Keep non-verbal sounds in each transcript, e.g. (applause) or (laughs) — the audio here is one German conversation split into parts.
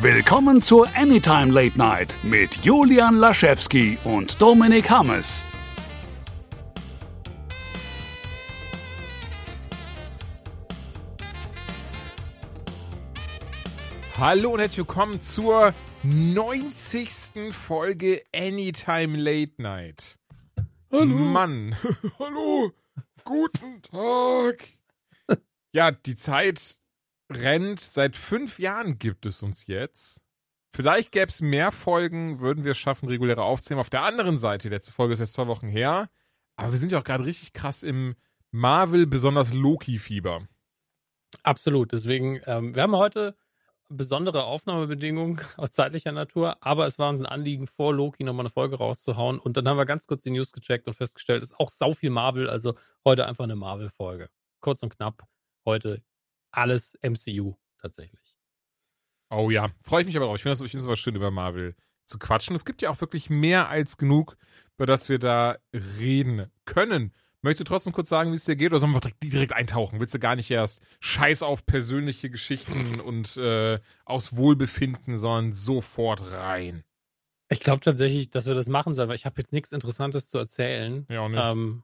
Willkommen zur Anytime Late Night mit Julian Laschewski und Dominik Hammes. Hallo und herzlich willkommen zur 90. Folge Anytime Late Night. Hallo. Mann. (laughs) Hallo. Guten Tag. Ja, die Zeit rennt. Seit fünf Jahren gibt es uns jetzt. Vielleicht gäbe es mehr Folgen, würden wir es schaffen, reguläre aufzunehmen. Auf der anderen Seite, die letzte Folge ist jetzt zwei Wochen her. Aber wir sind ja auch gerade richtig krass im Marvel, besonders Loki-Fieber. Absolut. Deswegen, ähm, wir haben heute besondere Aufnahmebedingungen (laughs) aus zeitlicher Natur, aber es war uns ein Anliegen, vor Loki nochmal eine Folge rauszuhauen. Und dann haben wir ganz kurz die News gecheckt und festgestellt, es ist auch sau viel Marvel, also heute einfach eine Marvel-Folge. Kurz und knapp, heute alles MCU tatsächlich. Oh ja, freue ich mich aber drauf. Ich finde es aber schön, über Marvel zu quatschen. Es gibt ja auch wirklich mehr als genug, über das wir da reden können. Möchtest du trotzdem kurz sagen, wie es dir geht, oder sollen wir direkt, direkt eintauchen? Willst du gar nicht erst Scheiß auf persönliche Geschichten und äh, aus Wohlbefinden, sondern sofort rein? Ich glaube tatsächlich, dass wir das machen sollen, weil ich habe jetzt nichts Interessantes zu erzählen. Ja, auch nicht. Ähm,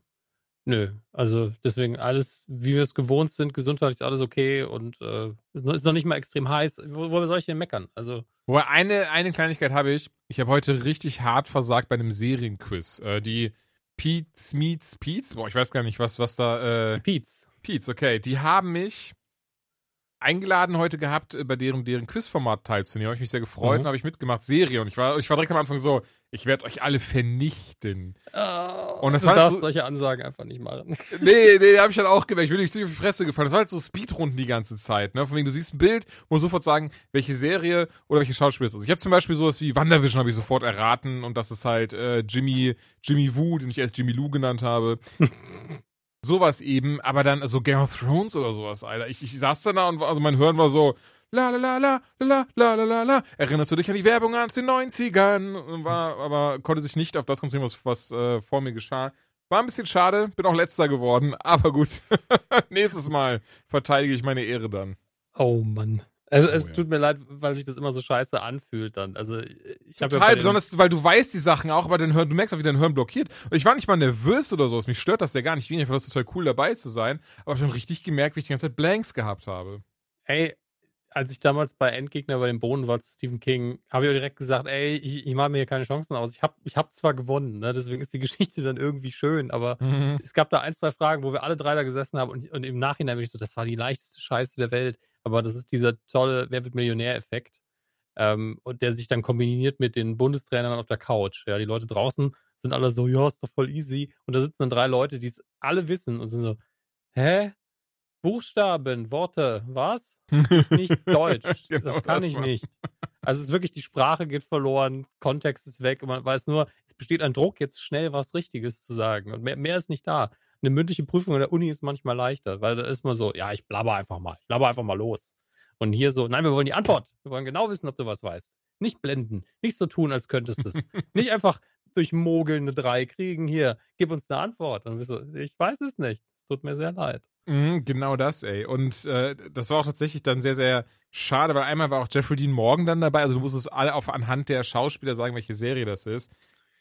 nö, also deswegen alles, wie wir es gewohnt sind, gesundheitlich ist alles okay und äh, ist noch nicht mal extrem heiß. Wo, wo soll ich denn meckern? Also Wobei, eine, eine Kleinigkeit habe ich. Ich habe heute richtig hart versagt bei einem Serienquiz. Äh, die Pete's Meets Pete's, boah, ich weiß gar nicht, was, was da. Äh, Pete's. Pete's, okay. Die haben mich eingeladen heute gehabt, äh, bei deren, deren Quizformat teilzunehmen. Habe ich mich sehr gefreut Mhm. und habe ich mitgemacht. Serie. Und ich war, ich war direkt am Anfang so, ich werde euch alle vernichten. Und das du war halt darfst so- solche Ansagen einfach nicht machen. (laughs) Nee, nee, habe ich dann auch gemerkt. Ich bin nicht so auf die Fresse gefallen. Das war halt so Speedrunden die ganze Zeit. Ne? Von wegen, du siehst ein Bild, musst sofort sagen, welche Serie oder welche Schauspieler es ist. Ich habe zum Beispiel sowas wie WandaVision habe ich sofort erraten und das ist halt äh, Jimmy, Jimmy Woo, den ich erst Jimmy Lou genannt habe. (laughs) sowas eben, aber dann so Game of Thrones oder sowas, Alter. Ich, ich saß dann da und also mein Hören war so, la la la la la la la la la. Erinnerst du dich an die Werbung aus den 90ern? Und War, aber konnte sich nicht auf das konzentrieren, was, was äh, vor mir geschah. War ein bisschen schade, bin auch letzter geworden, (laughs) aber gut. (laughs) Nächstes Mal verteidige ich meine Ehre dann. Oh Mann. Also, Oh, es ja. tut mir leid, weil sich das immer so scheiße anfühlt dann. Also ich habe ja Total, den- besonders, weil du weißt die Sachen auch, aber dein Hirn, du merkst auch, wie dein Hirn blockiert. Und ich war nicht mal nervös oder sowas, mich stört das ja gar nicht. Ich fand das total cool dabei zu sein, aber ich habe richtig gemerkt, wie ich die ganze Zeit Blanks gehabt habe. Ey, als ich damals bei Endgegner bei den Bohnen war zu Stephen King, habe ich auch direkt gesagt, ey, ich, ich mache mir hier keine Chancen aus. Ich habe ich hab zwar gewonnen, ne? deswegen ist die (laughs) Geschichte dann irgendwie schön, aber es gab da ein, zwei Fragen, wo wir alle drei da gesessen haben und, und im Nachhinein bin ich so, das war die leichteste Scheiße der Welt. Aber das ist dieser tolle Wer wird Millionär-Effekt. Ähm, und der sich dann kombiniert mit den Bundestrainern auf der Couch. Ja, die Leute draußen sind alle so, ja, ist doch voll easy. Und da sitzen dann drei Leute, die es alle wissen und sind so, hä? Buchstaben, Worte, was? (laughs) Nicht Deutsch. Genau das kann das ich war- nicht. Also es ist wirklich, die Sprache geht verloren, Kontext ist weg und man weiß nur, es besteht ein Druck, jetzt schnell was Richtiges zu sagen. Und mehr, mehr ist nicht da. Eine mündliche Prüfung in der Uni ist manchmal leichter, weil da ist man so, ja, ich blabber einfach mal, ich blabber einfach mal los. Und hier so, nein, wir wollen die Antwort. Wir wollen genau wissen, ob du was weißt. Nicht blenden, nicht so tun, als könntest du es. (laughs) nicht einfach durch Mogeln eine 3 kriegen, hier, gib uns eine Antwort. Und wir so, ich weiß es nicht. Es tut mir sehr leid. Mhm, genau das, ey. Und äh, das war auch tatsächlich dann sehr, sehr schade, weil einmal war auch Jeffrey Dean Morgan dann dabei. Also du musstest alle auf anhand der Schauspieler sagen, welche Serie das ist.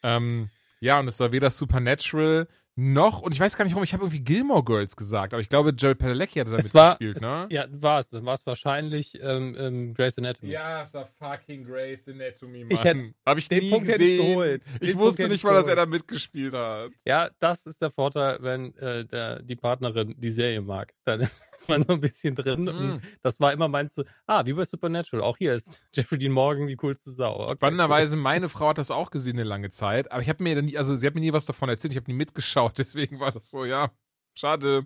Ähm, ja, und es war weder Supernatural noch, und ich weiß gar nicht warum, ich habe irgendwie Gilmore Girls gesagt, aber ich glaube, Jared Padalecki hatte damit Es war, gespielt, es, ne? ja, war es. Dann war es wahrscheinlich ähm, ähm, Grey's Anatomy. Ja, es war fucking Grey's Anatomy, Mann. Ich hätt- Hab ich den nie Punkt hätte ich gesehen. geholt. Ich Den Punkt wusste hätte nicht ich mal, dass er da mitgespielt hat. Ja, das ist der Vorteil, wenn äh, der, die Partnerin die Serie mag. Dann (laughs) ist man so ein bisschen drin. Mhm. Und das war immer meinst du, ah, wie bei Supernatural. Auch hier ist (laughs) Jeffrey Dean Morgan die coolste Sau. Okay, Spannenderweise, meine Frau hat das auch gesehen eine lange Zeit, aber ich habe mir dann nie, also sie hat mir nie was davon erzählt, ich habe nie mitgeschaut, deswegen war das so, ja, schade.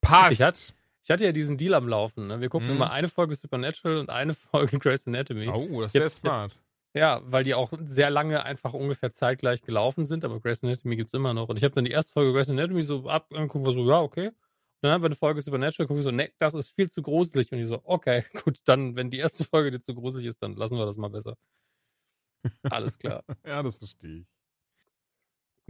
Passt. Ich hatte- Ich hatte ja diesen Deal am Laufen. Ne? Wir gucken Mhm. immer eine Folge Supernatural und eine (laughs) Folge Grey's Anatomy. oh, das ist sehr smart. Ja, weil die auch sehr lange einfach ungefähr zeitgleich gelaufen sind, aber Grey's Anatomy gibt's immer noch. Und ich habe dann die erste Folge Grey's Anatomy so ab, angucken wir so, ja, okay. Und dann haben wir eine Folge Supernatural, gucken wir so, ne, das ist viel zu gruselig. Und ich so, okay, (laughs) gut, dann, wenn die erste Folge dir zu gruselig ist, dann lassen wir das mal besser. Alles klar. (laughs) Ja, das verstehe ich.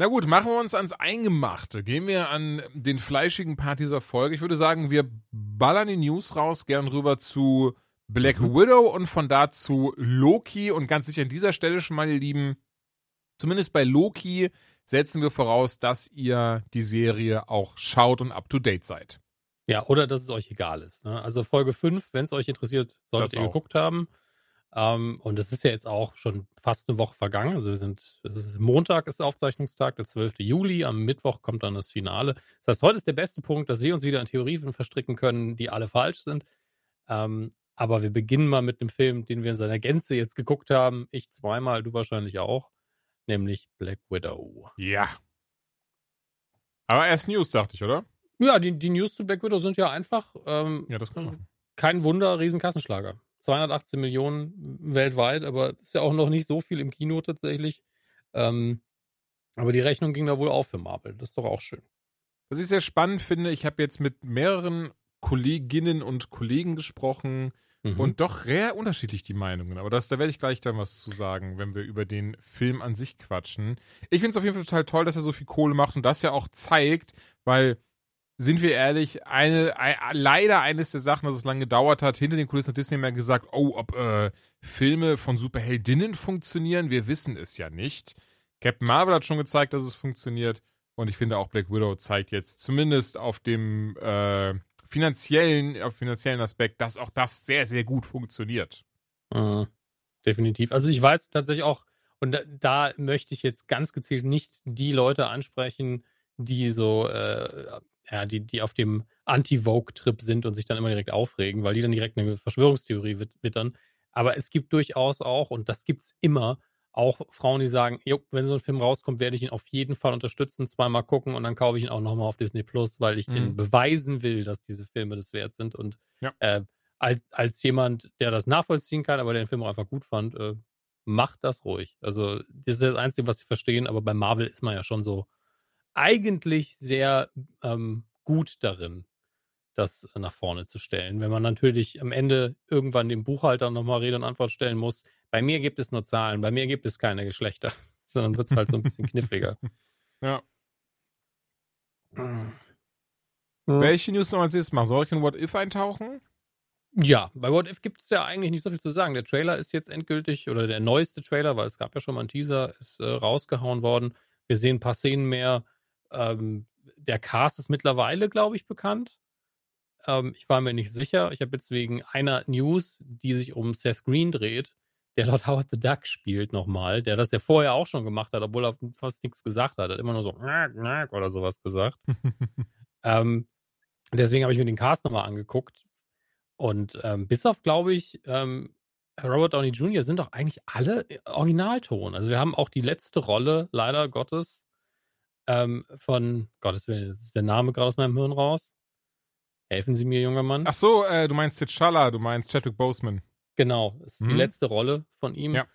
Na gut, machen wir uns ans Eingemachte. Gehen wir an den fleischigen Part dieser Folge. Ich würde sagen, wir ballern die News raus, gern rüber zu Black mhm. Widow und von da zu Loki und ganz sicher an dieser Stelle schon mal, ihr Lieben, zumindest bei Loki setzen wir voraus, dass ihr die Serie auch schaut und up to date seid. Ja, oder dass es euch egal ist. Ne? Also Folge 5, wenn es euch interessiert, solltet ihr geguckt haben. Ähm, und es ist ja jetzt auch schon fast eine Woche vergangen. Also wir sind, ist, Montag ist der Aufzeichnungstag, der 12. Juli. Am Mittwoch kommt dann das Finale. Das heißt, heute ist der beste Punkt, dass wir uns wieder in Theorien verstricken können, die alle falsch sind. Ähm, aber wir beginnen mal mit einem Film, den wir in seiner Gänze jetzt geguckt haben. Ich zweimal, du wahrscheinlich auch. Nämlich Black Widow. Ja. Aber erst News, dachte ich, oder? Ja, die, die News zu Black Widow sind ja einfach. Ähm, ja, das kann man. Kein Wunder, Riesenkassenschlager. 218 Millionen weltweit, aber ist ja auch noch nicht so viel im Kino tatsächlich. Ähm, aber die Rechnung ging da wohl auf für Marvel. Das ist doch auch schön. Was ich sehr spannend finde, ich habe jetzt mit mehreren Kolleginnen und Kollegen gesprochen mhm. und doch sehr unterschiedlich die Meinungen. Aber das, da werde ich gleich dann was zu sagen, wenn wir über den Film an sich quatschen. Ich finde es auf jeden Fall total toll, dass er so viel Kohle macht und das ja auch zeigt, weil sind wir ehrlich, eine, ein, leider eines der Sachen, dass es lange gedauert hat. Hinter den Kulissen hat Disney mal gesagt, oh, ob äh, Filme von Superheldinnen funktionieren, wir wissen es ja nicht. Captain Marvel hat schon gezeigt, dass es funktioniert. Und ich finde auch Black Widow zeigt jetzt zumindest auf dem äh, finanziellen, auf finanziellen Aspekt, dass auch das sehr, sehr gut funktioniert. Mhm. Definitiv. Also ich weiß tatsächlich auch, und da, da, möchte ich jetzt ganz gezielt nicht die Leute ansprechen, die so äh, ja, die, die auf dem Anti-Vogue-Trip sind und sich dann immer direkt aufregen, weil die dann direkt eine Verschwörungstheorie wittern. Aber es gibt durchaus auch, und das gibt es immer, auch Frauen, die sagen, jo, wenn so ein Film rauskommt, werde ich ihn auf jeden Fall unterstützen, zweimal gucken und dann kaufe ich ihn auch nochmal auf Disney Plus, weil ich mhm. den beweisen will, dass diese Filme das wert sind. Und ja. äh, als, als jemand, der das nachvollziehen kann, aber der den Film auch einfach gut fand, äh, macht das ruhig. Also, das ist das Einzige, was sie verstehen, aber bei Marvel ist man ja schon so, eigentlich sehr ähm, gut darin, das nach vorne zu stellen. Wenn man natürlich am Ende irgendwann dem Buchhalter nochmal Rede und Antwort stellen muss, bei mir gibt es nur Zahlen, bei mir gibt es keine Geschlechter, (laughs) sondern wird es halt so ein bisschen kniffliger. (laughs) Ja. Hm. Welche News noch als nächstes machen? Soll ich in What If eintauchen? Ja, bei What If gibt es ja eigentlich nicht so viel zu sagen. Der Trailer ist jetzt endgültig, oder der neueste Trailer, weil es gab ja schon mal einen Teaser, ist äh, rausgehauen worden. Wir sehen ein paar Szenen mehr. Ähm, der Cast ist mittlerweile, glaube ich, bekannt. Ähm, ich war mir nicht sicher. Ich habe jetzt wegen einer News, die sich um Seth Green dreht, der dort Howard the Duck spielt nochmal, der das ja vorher auch schon gemacht hat, obwohl er fast nichts gesagt hat. Er hat immer nur so oder sowas gesagt. (laughs) ähm, deswegen habe ich mir den Cast nochmal angeguckt. Und ähm, bis auf, glaube ich, ähm, Robert Downey Jr. sind doch eigentlich alle Originalton. Also wir haben auch die letzte Rolle, leider Gottes, ähm, von, Gottes Willen, ist der Name gerade aus meinem Hirn raus. Helfen Sie mir, junger Mann. Ach so, äh, du meinst T'Challa, du meinst Chadwick Boseman. Genau, das ist mhm. die letzte Rolle von ihm. Ja.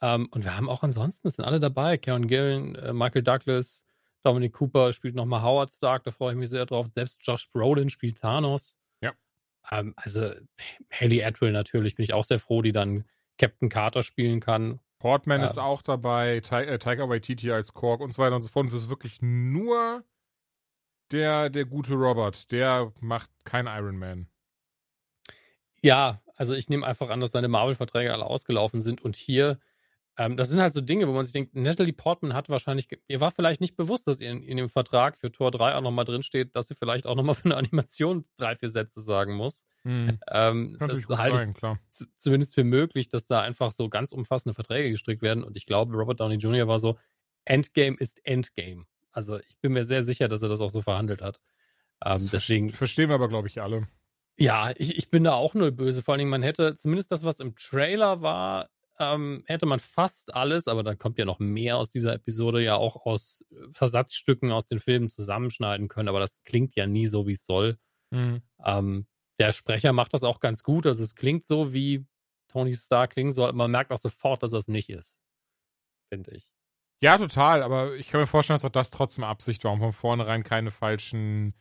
Ähm, und wir haben auch ansonsten, es sind alle dabei. Karen Gillen, äh, Michael Douglas, Dominic Cooper spielt nochmal Howard Stark, da freue ich mich sehr drauf. Selbst Josh Brolin spielt Thanos. Ja. Ähm, also Haley Atwell natürlich, bin ich auch sehr froh, die dann Captain Carter spielen kann. Portman ja. ist auch dabei, äh, Taika Waititi als Kork und so weiter und so fort. Und das ist wirklich nur der, der gute Robert. Der macht kein Iron Man. Ja, also ich nehme einfach an, dass seine Marvel-Verträge alle ausgelaufen sind und hier ähm, das sind halt so Dinge, wo man sich denkt, Natalie Portman hat wahrscheinlich, ihr war vielleicht nicht bewusst, dass ihr in, in dem Vertrag für Tor 3 auch nochmal drinsteht, dass sie vielleicht auch nochmal für eine Animation drei, vier Sätze sagen muss. Mhm. Ähm, das halte sein, ich klar. zumindest für möglich, dass da einfach so ganz umfassende Verträge gestrickt werden. Und ich glaube, Robert Downey Jr. war so, Endgame ist Endgame. Also ich bin mir sehr sicher, dass er das auch so verhandelt hat. Ähm, deswegen verstehen wir aber, glaube ich, alle. Ja, ich, ich bin da auch null böse. Vor allen Dingen, man hätte zumindest das, was im Trailer war, ähm, hätte man fast alles, aber da kommt ja noch mehr aus dieser Episode, ja auch aus äh, Versatzstücken aus den Filmen zusammenschneiden können, aber das klingt ja nie so, wie es soll. Mhm. Ähm, der Sprecher macht das auch ganz gut, also es klingt so, wie Tony Stark klingen soll, man merkt auch sofort, dass das nicht ist, finde ich. Ja, total, aber ich kann mir vorstellen, dass auch das trotzdem Absicht war, um von vornherein keine falschen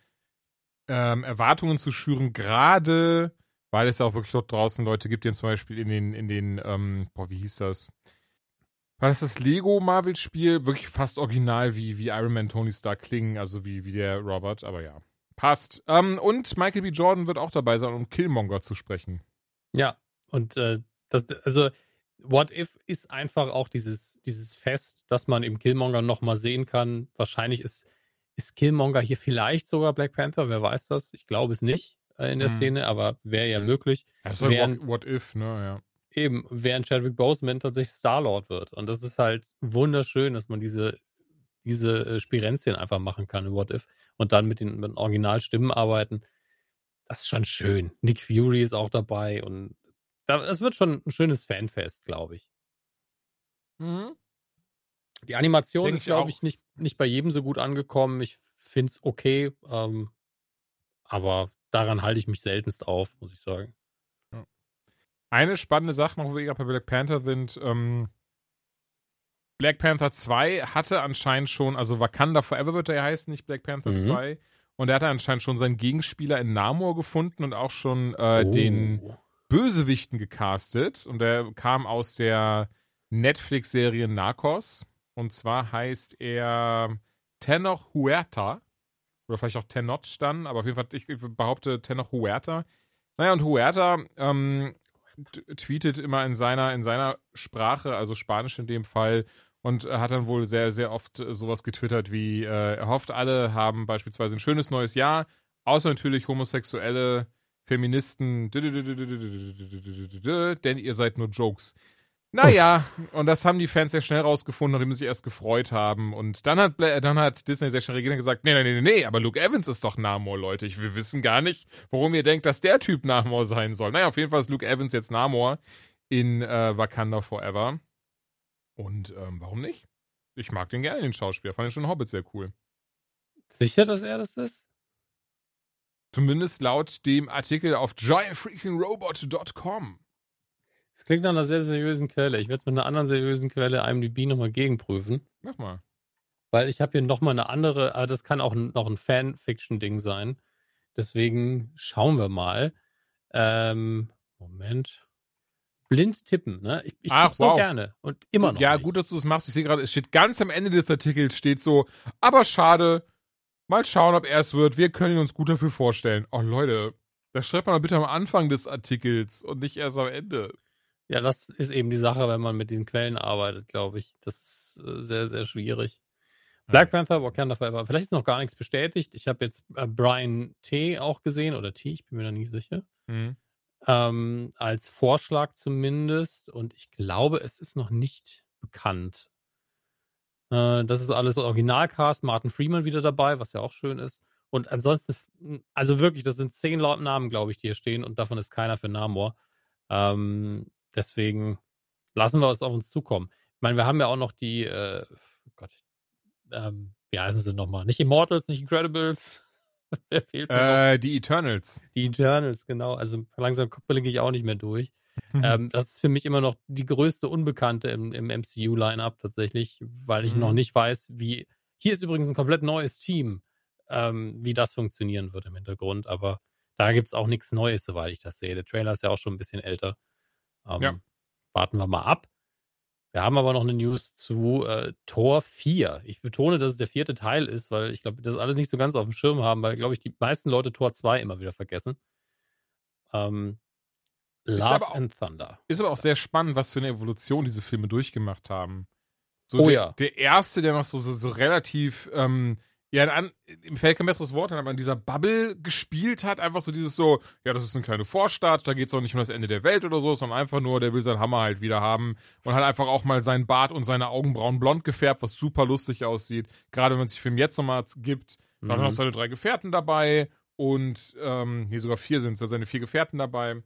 ähm, Erwartungen zu schüren, gerade weil es ja auch wirklich dort draußen Leute gibt, die zum Beispiel in den, in den, ähm, boah, wie hieß das? War das das Lego Marvel Spiel? Wirklich fast original wie, wie Iron Man Tony Stark klingen, also wie, wie der Robert, aber ja. Passt. Ähm, und Michael B. Jordan wird auch dabei sein, um Killmonger zu sprechen. Ja, Und äh, das, also What If ist einfach auch dieses, dieses Fest, dass man im Killmonger nochmal sehen kann. Wahrscheinlich ist, ist Killmonger hier vielleicht sogar Black Panther, wer weiß das? Ich glaube es nicht in der hm. Szene, aber wäre ja möglich. Das ist während, what, what, If, ne, ja. Eben, während Chadwick Boseman tatsächlich Star-Lord wird. Und das ist halt wunderschön, dass man diese, diese äh, Spirenzien einfach machen kann in What If und dann mit den, mit den Originalstimmen arbeiten. Das ist schon schön. Nick Fury ist auch dabei und es wird schon ein schönes Fanfest, glaube ich. Mhm. Die Animation Denk ist, glaube ich, nicht, nicht bei jedem so gut angekommen. Ich finde es okay, ähm, aber daran halte ich mich seltenst auf, muss ich sagen. Eine spannende Sache noch, wo wir gerade bei Black Panther sind, ähm, Black Panther 2 hatte anscheinend schon, also Wakanda Forever wird er ja heißen, nicht Black Panther mhm. 2. Und er hatte anscheinend schon seinen Gegenspieler in Namor gefunden und auch schon äh, oh. den Bösewichten gecastet und der kam aus der Netflix-Serie Narcos. Und zwar heißt er Tenoch Huerta. Oder vielleicht auch Tenoch dann, aber auf jeden Fall, ich behaupte Tenoch Huerta. Naja, und Huerta ähm, tweetet immer in seiner, in seiner Sprache, also Spanisch in dem Fall, und hat dann wohl sehr, sehr oft sowas getwittert wie, äh, er hofft, alle haben beispielsweise ein schönes neues Jahr, außer natürlich Homosexuelle, Feministen, denn ihr seid nur Jokes. Naja, und das haben die Fans sehr schnell rausgefunden, nachdem sie sich erst gefreut haben. Und dann hat, dann hat Disney sehr schnell reagiert und gesagt, nee, nee, nee, nee, aber Luke Evans ist doch Namor, Leute. Ich, wir wissen gar nicht, warum ihr denkt, dass der Typ Namor sein soll. Naja, auf jeden Fall ist Luke Evans jetzt Namor in äh, Wakanda Forever. Und ähm, warum nicht? Ich mag den gerne, den Schauspieler. Fand ich schon Hobbit sehr cool. Sicher, dass er das ist? Zumindest laut dem Artikel auf giantfreakingrobot.com. Das klingt nach einer sehr seriösen Quelle. Ich werde mit einer anderen seriösen Quelle IMDb nochmal gegenprüfen. Mach mal. Weil ich habe hier nochmal eine andere, aber das kann auch noch ein Fanfiction-Ding sein. Deswegen schauen wir mal. Ähm, Moment. Blind tippen, ne? Ich, ich Ach, wow. so gerne. Und immer noch. Ja, nicht. gut, dass du das machst. Ich sehe gerade, es steht ganz am Ende des Artikels, steht so, aber schade, Mal schauen, ob er es wird. Wir können uns gut dafür vorstellen. Oh, Leute, das schreibt man bitte am Anfang des Artikels und nicht erst am Ende. Ja, das ist eben die Sache, wenn man mit diesen Quellen arbeitet, glaube ich. Das ist äh, sehr, sehr schwierig. Black. Panther, Wakanda Forever. Vielleicht ist noch gar nichts bestätigt. Ich habe jetzt äh, Brian T. auch gesehen, oder T, ich bin mir da nicht sicher. Mhm. Ähm, als Vorschlag zumindest. Und ich glaube, es ist noch nicht bekannt, äh, das ist alles Originalcast, Martin Freeman wieder dabei, was ja auch schön ist. Und ansonsten, also wirklich, das sind zehn Namen, glaube ich, die hier stehen und davon ist keiner für Namor. Ähm, deswegen lassen wir es auf uns zukommen. Ich meine, wir haben ja auch noch die, äh, oh Gott, ähm, wie heißen sie nochmal? Nicht Immortals, nicht Incredibles. (laughs) Wer fehlt mir äh, Die Eternals. Die Eternals, genau. Also langsam blicke ich auch nicht mehr durch. (laughs) Ähm, das ist für mich immer noch die größte Unbekannte im, im MCU-Line-Up tatsächlich, weil ich mhm. noch nicht weiß, wie. Hier ist übrigens ein komplett neues Team, ähm, wie das funktionieren wird im Hintergrund, aber da gibt es auch nichts Neues, soweit ich das sehe. Der Trailer ist ja auch schon ein bisschen älter. Ähm, ja. Warten wir mal ab. Wir haben aber noch eine News zu äh, Tor 4. Ich betone, dass es der vierte Teil ist, weil ich glaube, wir das alles nicht so ganz auf dem Schirm haben, weil, glaube ich, die meisten Leute Tor 2 immer wieder vergessen. Ähm, Love auch, and Thunder. Ist aber auch sehr spannend, was für eine Evolution diese Filme durchgemacht haben. So oh der, ja. Der erste, der noch so, so, so relativ, ähm, ja, an, im Feld kein besseres Wort, aber in dieser Bubble gespielt hat, einfach so dieses so, ja, das ist eine kleine Vorstadt, da geht es auch nicht um das Ende der Welt oder so, sondern einfach nur, der will seinen Hammer halt wieder haben und hat einfach auch mal seinen Bart und seine Augenbrauen blond gefärbt, was super lustig aussieht. Gerade wenn man sich den Film jetzt nochmal gibt, mhm. dann hast du seine drei Gefährten dabei und, ähm, hier sogar vier sind es, seine vier Gefährten dabei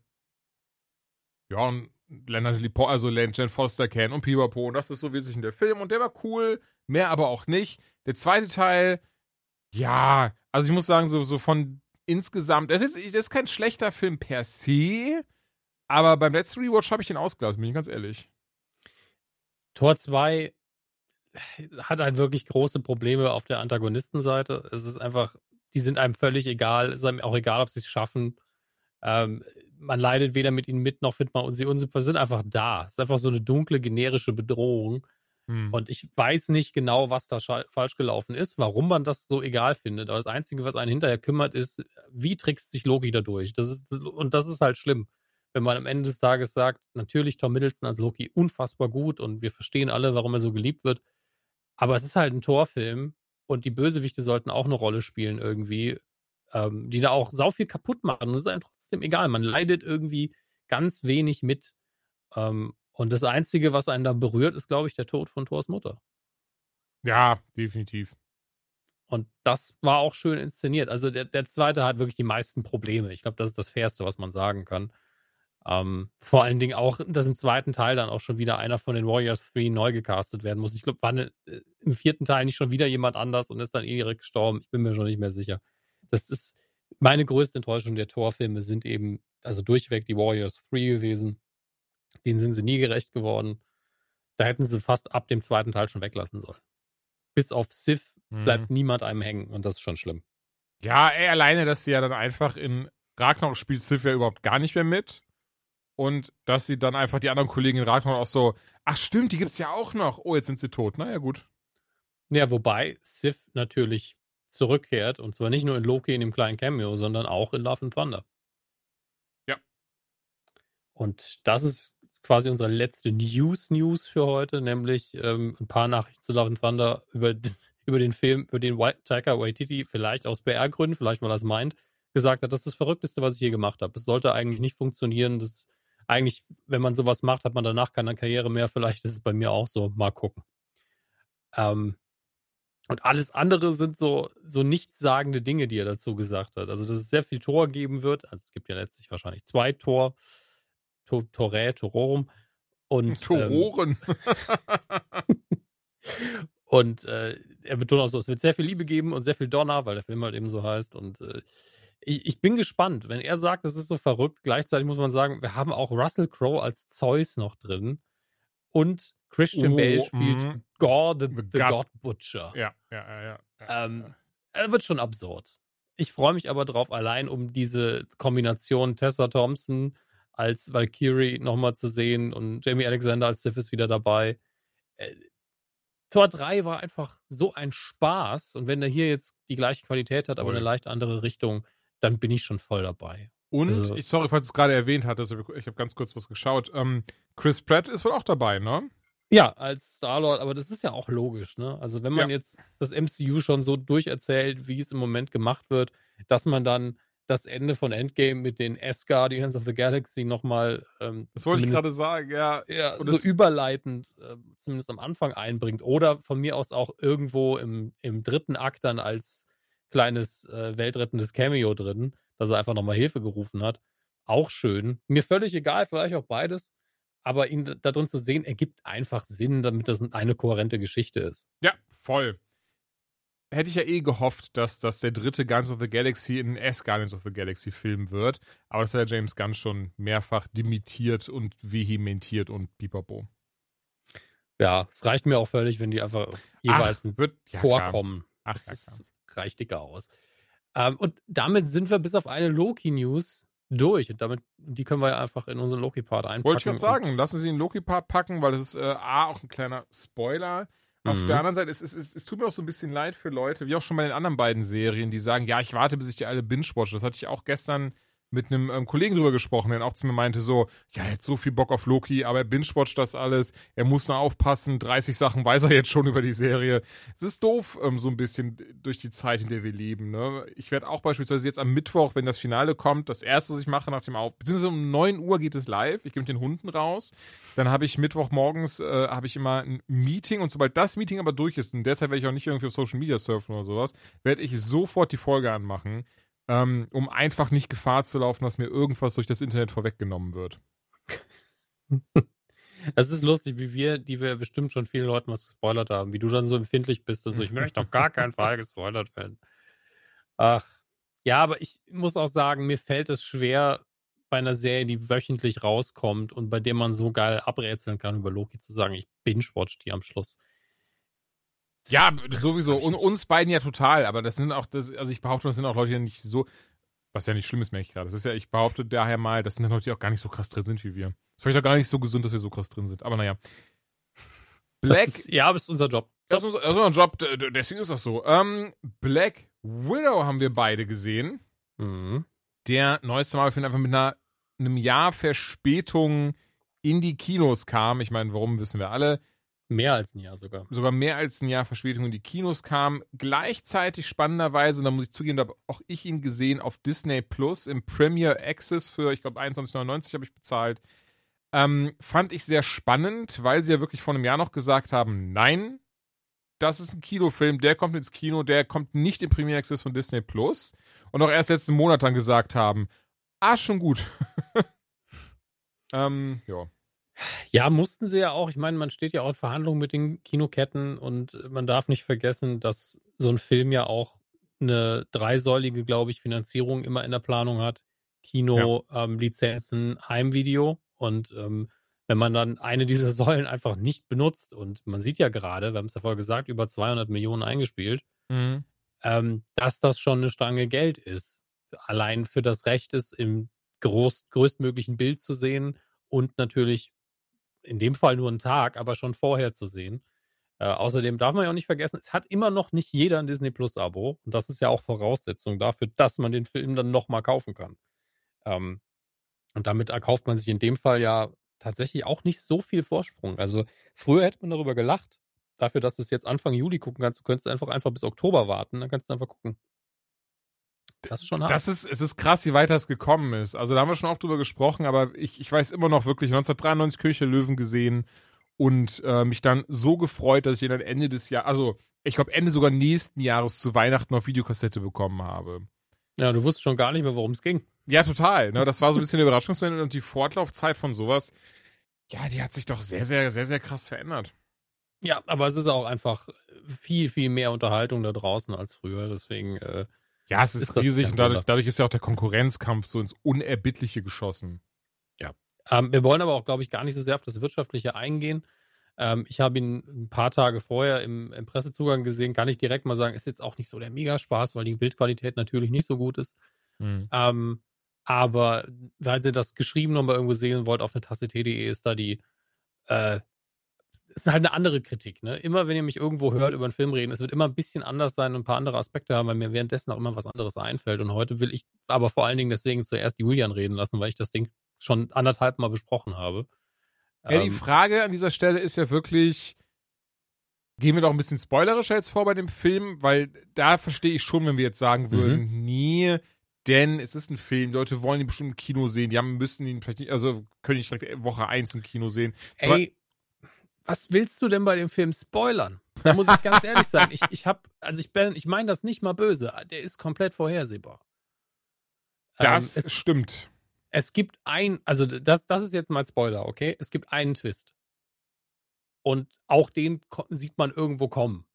ja, und Leonard Lipo, also Jen Foster kennen und Pipapo und das ist so wie sich in der Film und der war cool, mehr aber auch nicht. Der zweite Teil, ja, also ich muss sagen, so, so von insgesamt, das ist, das ist kein schlechter Film per se, aber beim letzten Rewatch habe ich den ausgelassen, bin ich ganz ehrlich. Tor 2 hat halt wirklich große Probleme auf der Antagonistenseite. Es ist einfach, die sind einem völlig egal. Es ist einem auch egal, ob sie es schaffen. Ähm, man leidet weder mit ihnen mit, noch findet man sie unsympathisch. sind einfach da. Es ist einfach so eine dunkle, generische Bedrohung. Hm. Und ich weiß nicht genau, was da falsch gelaufen ist, warum man das so egal findet. Aber das Einzige, was einen hinterher kümmert, ist, wie trickst sich Loki dadurch? Das ist, und das ist halt schlimm. wenn man am Ende des Tages sagt, natürlich Tom Middleton als Loki unfassbar gut und wir verstehen alle, warum er so geliebt wird. Aber es ist halt ein Torfilm und die Bösewichte sollten auch eine Rolle spielen irgendwie, ähm, die da auch sau viel kaputt machen. Das ist einem trotzdem egal. Man leidet irgendwie ganz wenig mit. Ähm, und das Einzige, was einen da berührt, ist, glaube ich, der Tod von Thors Mutter. Ja, definitiv. Und das war auch schön inszeniert. Also der, der zweite hat wirklich die meisten Probleme. Ich glaube, das ist das Fairste, was man sagen kann. Ähm, vor allen Dingen auch, dass im zweiten Teil dann auch schon wieder einer von den Warriors 3 neu gecastet werden muss. Ich glaube, war ne, äh, im vierten Teil nicht schon wieder jemand anders und ist dann eh direkt gestorben. Ich bin mir schon nicht mehr sicher. Das ist meine größte Enttäuschung der Torfilme sind eben, also durchweg die Warriors 3 gewesen. Denen sind sie nie gerecht geworden. Da hätten sie fast ab dem zweiten Teil schon weglassen sollen. Bis auf Sif bleibt mhm. niemand einem hängen und das ist schon schlimm. Ja, ey, alleine, dass sie ja dann einfach in Ragnarok spielt Sif ja überhaupt gar nicht mehr mit und dass sie dann einfach die anderen Kollegen in Ragnarok auch so, ach stimmt, die gibt's ja auch noch. Oh, jetzt sind sie tot. Naja, gut. Ja, wobei Sif natürlich zurückkehrt und zwar nicht nur in Loki in dem kleinen Cameo, sondern auch in Love and Thunder. Ja. Und das ist quasi unsere letzte News-News für heute, nämlich ähm, ein paar Nachrichten zu Love and Thunder über, über den Film, über den Taika Waititi, vielleicht aus PR-Gründen, vielleicht weil er es meint, gesagt hat, das ist das Verrückteste, was ich je gemacht habe. Es sollte eigentlich nicht funktionieren. Das eigentlich, wenn man sowas macht, hat man danach keine Karriere mehr. Vielleicht ist es bei mir auch so. Mal gucken. Ähm, und alles andere sind so, so nichtssagende Dinge, die er dazu gesagt hat. Also, dass es sehr viel Tor geben wird. Also, es gibt ja letztlich wahrscheinlich zwei Tor. Tor Torä, Tororum. Und, (laughs) ähm, Tororen. Ähm, (laughs) und äh, er betont auch so, es wird sehr viel Liebe geben und sehr viel Donner, weil der Film halt eben so heißt. Und äh, ich, ich, bin gespannt. Wenn er sagt, das ist so verrückt, gleichzeitig muss man sagen, wir haben auch Russell Crowe als Zeus noch drin. Und Christian oh, Bale spielt mm, Gore the, the, God, God, Butcher. Ja, ja, ja. ja, ähm, Er wird schon absurd. Ich freue mich aber drauf, allein um diese Kombination Tessa Thompson als Valkyrie nochmal zu sehen und Jamie Alexander als Sif ist wieder dabei. Äh, Tor 3 war einfach so ein Spaß und wenn er hier jetzt die gleiche Qualität hat, aber eine leicht andere Richtung, dann bin ich schon voll dabei. Und, also, ich, sorry, falls du es gerade erwähnt hattest, ich habe ganz kurz was geschaut. Ähm, Chris Pratt ist wohl auch dabei, ne? Ja, als Star-Lord, aber das ist ja auch logisch, ne? Also, wenn man ja. jetzt das MCU schon so durcherzählt, wie es im Moment gemacht wird, dass man dann das Ende von Endgame mit den S-Guardians of the Galaxy nochmal. Ähm, das wollte ich gerade sagen, ja. ja so überleitend, äh, zumindest am Anfang einbringt. Oder von mir aus auch irgendwo im, im dritten Akt dann als kleines äh, weltrettendes Cameo drin, dass er einfach nochmal Hilfe gerufen hat. Auch schön. Mir völlig egal, vielleicht auch beides. Aber ihn da drin zu sehen, ergibt einfach Sinn, damit das eine kohärente Geschichte ist. Ja, voll. Hätte ich ja eh gehofft, dass das der dritte Guardians of the Galaxy in S Guardians of the Galaxy Film wird. Aber das hat ja James Gunn schon mehrfach dimitiert und vehementiert und pipapo. Ja, es reicht mir auch völlig, wenn die einfach jeweils Ach, wird, ja, vorkommen. Ach, das ja, reicht dicker aus. Ähm, und damit sind wir bis auf eine Loki-News durch. Und damit, die können wir ja einfach in unseren Loki-Part einpacken. Wollte ich gerade sagen, lassen Sie den Loki-Part packen, weil das ist äh, A, auch ein kleiner Spoiler. Auf mhm. der anderen Seite, es, es, es, es tut mir auch so ein bisschen leid für Leute, wie auch schon bei den anderen beiden Serien, die sagen, ja, ich warte, bis ich die alle binge-watch. Das hatte ich auch gestern mit einem ähm, Kollegen drüber gesprochen, der auch zu mir meinte so, ja, er hat so viel Bock auf Loki, aber er binge-watcht das alles, er muss nur aufpassen, 30 Sachen weiß er jetzt schon über die Serie. Es ist doof, ähm, so ein bisschen durch die Zeit, in der wir leben. Ne? Ich werde auch beispielsweise jetzt am Mittwoch, wenn das Finale kommt, das erste, was ich mache nach dem Auf, beziehungsweise um 9 Uhr geht es live, ich gehe mit den Hunden raus, dann habe ich Mittwochmorgens, äh, habe ich immer ein Meeting und sobald das Meeting aber durch ist, und derzeit werde ich auch nicht irgendwie auf Social Media surfen oder sowas, werde ich sofort die Folge anmachen ähm, um einfach nicht Gefahr zu laufen, dass mir irgendwas durch das Internet vorweggenommen wird. (laughs) Es ist lustig, wie wir, die wir bestimmt schon vielen Leuten was gespoilert haben, wie du dann so empfindlich bist. Also ich möchte auf gar keinen Fall gespoilert werden. Ach. Ja, aber ich muss auch sagen, mir fällt es schwer, bei einer Serie, die wöchentlich rauskommt und bei der man so geil abrätseln kann über Loki, zu sagen, ich binge-watch die am Schluss. Ja, sowieso. Und uns beiden ja total. Aber das sind auch, das, also ich behaupte, das sind auch Leute, die nicht so, was ja nicht schlimm ist, merke ich gerade. Das ist ja, ich behaupte daher mal, das sind Leute, die auch gar nicht so krass drin sind wie wir. Ist vielleicht auch gar nicht so gesund, dass wir so krass drin sind. Aber naja. Black. Ist, ja, das ist unser Job. Das ist unser, das ist unser Job, deswegen ist das so. Ähm, Black Widow haben wir beide gesehen. Mhm. Der neueste Marvel-Film einfach mit einer einem Jahr Verspätung in die Kinos kam. Ich meine, warum wissen wir alle. Mehr als ein Jahr sogar. Sogar mehr als ein Jahr Verspätung in die Kinos kam. Gleichzeitig spannenderweise, und da muss ich zugeben, da habe auch ich ihn gesehen auf Disney Plus im Premier Access für, ich glaube, 21,99 habe ich bezahlt. Ähm, fand ich sehr spannend, weil sie ja wirklich vor einem Jahr noch gesagt haben, nein, das ist ein Kinofilm, der kommt ins Kino, der kommt nicht im Premier Access von Disney Plus. Und auch erst letzten Monat dann gesagt haben, ah, schon gut. (laughs) ähm, ja. Ja, mussten sie ja auch. Ich meine, man steht ja auch in Verhandlungen mit den Kinoketten und man darf nicht vergessen, dass so ein Film ja auch eine dreisäulige, glaube ich, Finanzierung immer in der Planung hat. Kino, ja. ähm, Lizenzen, Heimvideo. Und ähm, wenn man dann eine dieser (laughs) Säulen einfach nicht benutzt, und man sieht ja gerade, wir haben es ja vorher gesagt, über 200 Millionen eingespielt, mhm. ähm, dass das schon eine Stange Geld ist. Allein für das Recht ist, im groß, größtmöglichen Bild zu sehen und natürlich in dem Fall nur einen Tag, aber schon vorher zu sehen. Äh, außerdem darf man ja auch nicht vergessen, es hat immer noch nicht jeder ein Disney Plus Abo. Und das ist ja auch Voraussetzung dafür, dass man den Film dann nochmal kaufen kann. Ähm, und damit erkauft man sich in dem Fall ja tatsächlich auch nicht so viel Vorsprung. Also früher hätte man darüber gelacht. Dafür, dass du es jetzt Anfang Juli gucken kannst, du könntest einfach einfach bis Oktober warten, dann kannst du einfach gucken. Das ist schon hart. Das ist, es ist krass, wie weit das gekommen ist. Also da haben wir schon oft drüber gesprochen, aber ich, ich weiß immer noch wirklich 1993 Kirche Löwen gesehen und äh, mich dann so gefreut, dass ich dann Ende des Jahres, also ich glaube Ende sogar nächsten Jahres zu Weihnachten auf Videokassette bekommen habe. Ja, du wusstest schon gar nicht mehr, worum es ging. Ja, total. Ne? Das war so ein bisschen der Überraschungsmoment und die Fortlaufzeit von sowas, ja, die hat sich doch sehr, sehr, sehr, sehr krass verändert. Ja, aber es ist auch einfach viel, viel mehr Unterhaltung da draußen als früher. Deswegen äh, ja, es ist, ist riesig und dadurch, dadurch, ist ja auch der Konkurrenzkampf so ins Unerbittliche geschossen. Ja. Ähm, wir wollen aber auch, glaube ich, gar nicht so sehr auf das Wirtschaftliche eingehen. Ähm, ich habe ihn ein paar Tage vorher im, im, Pressezugang gesehen, kann ich direkt mal sagen, ist jetzt auch nicht so der Megaspaß, weil die Bildqualität natürlich nicht so gut ist. Mhm. Ähm, aber weil ihr das geschrieben nochmal irgendwo sehen wollt, auf eine Tasse TDE ist da die äh, ist halt eine andere Kritik. Ne? Immer wenn ihr mich irgendwo hört über einen Film reden, es wird immer ein bisschen anders sein und ein paar andere Aspekte haben, weil mir währenddessen auch immer was anderes einfällt. Und heute will ich aber vor allen Dingen deswegen zuerst Julian reden lassen, weil ich das Ding schon anderthalb Mal besprochen habe. Ja, die ähm, Frage an dieser Stelle ist ja wirklich, gehen wir doch ein bisschen spoilerischer jetzt vor bei dem Film, weil da verstehe ich schon, wenn wir jetzt sagen würden, mhm. nee, denn es ist ein Film, die Leute wollen ihn bestimmt im Kino sehen, die haben, müssen ihn vielleicht nicht, also können nicht direkt Woche 1 im Kino sehen. Ey, was willst du denn bei dem Film spoilern? Da muss ich ganz ehrlich sagen. Ich, ich habe, also ich bin, ich meine das nicht mal böse. Der ist komplett vorhersehbar. Das ähm, es, stimmt. Es gibt ein, also das, das ist jetzt mal Spoiler, okay? Es gibt einen Twist. Und auch den sieht man irgendwo kommen.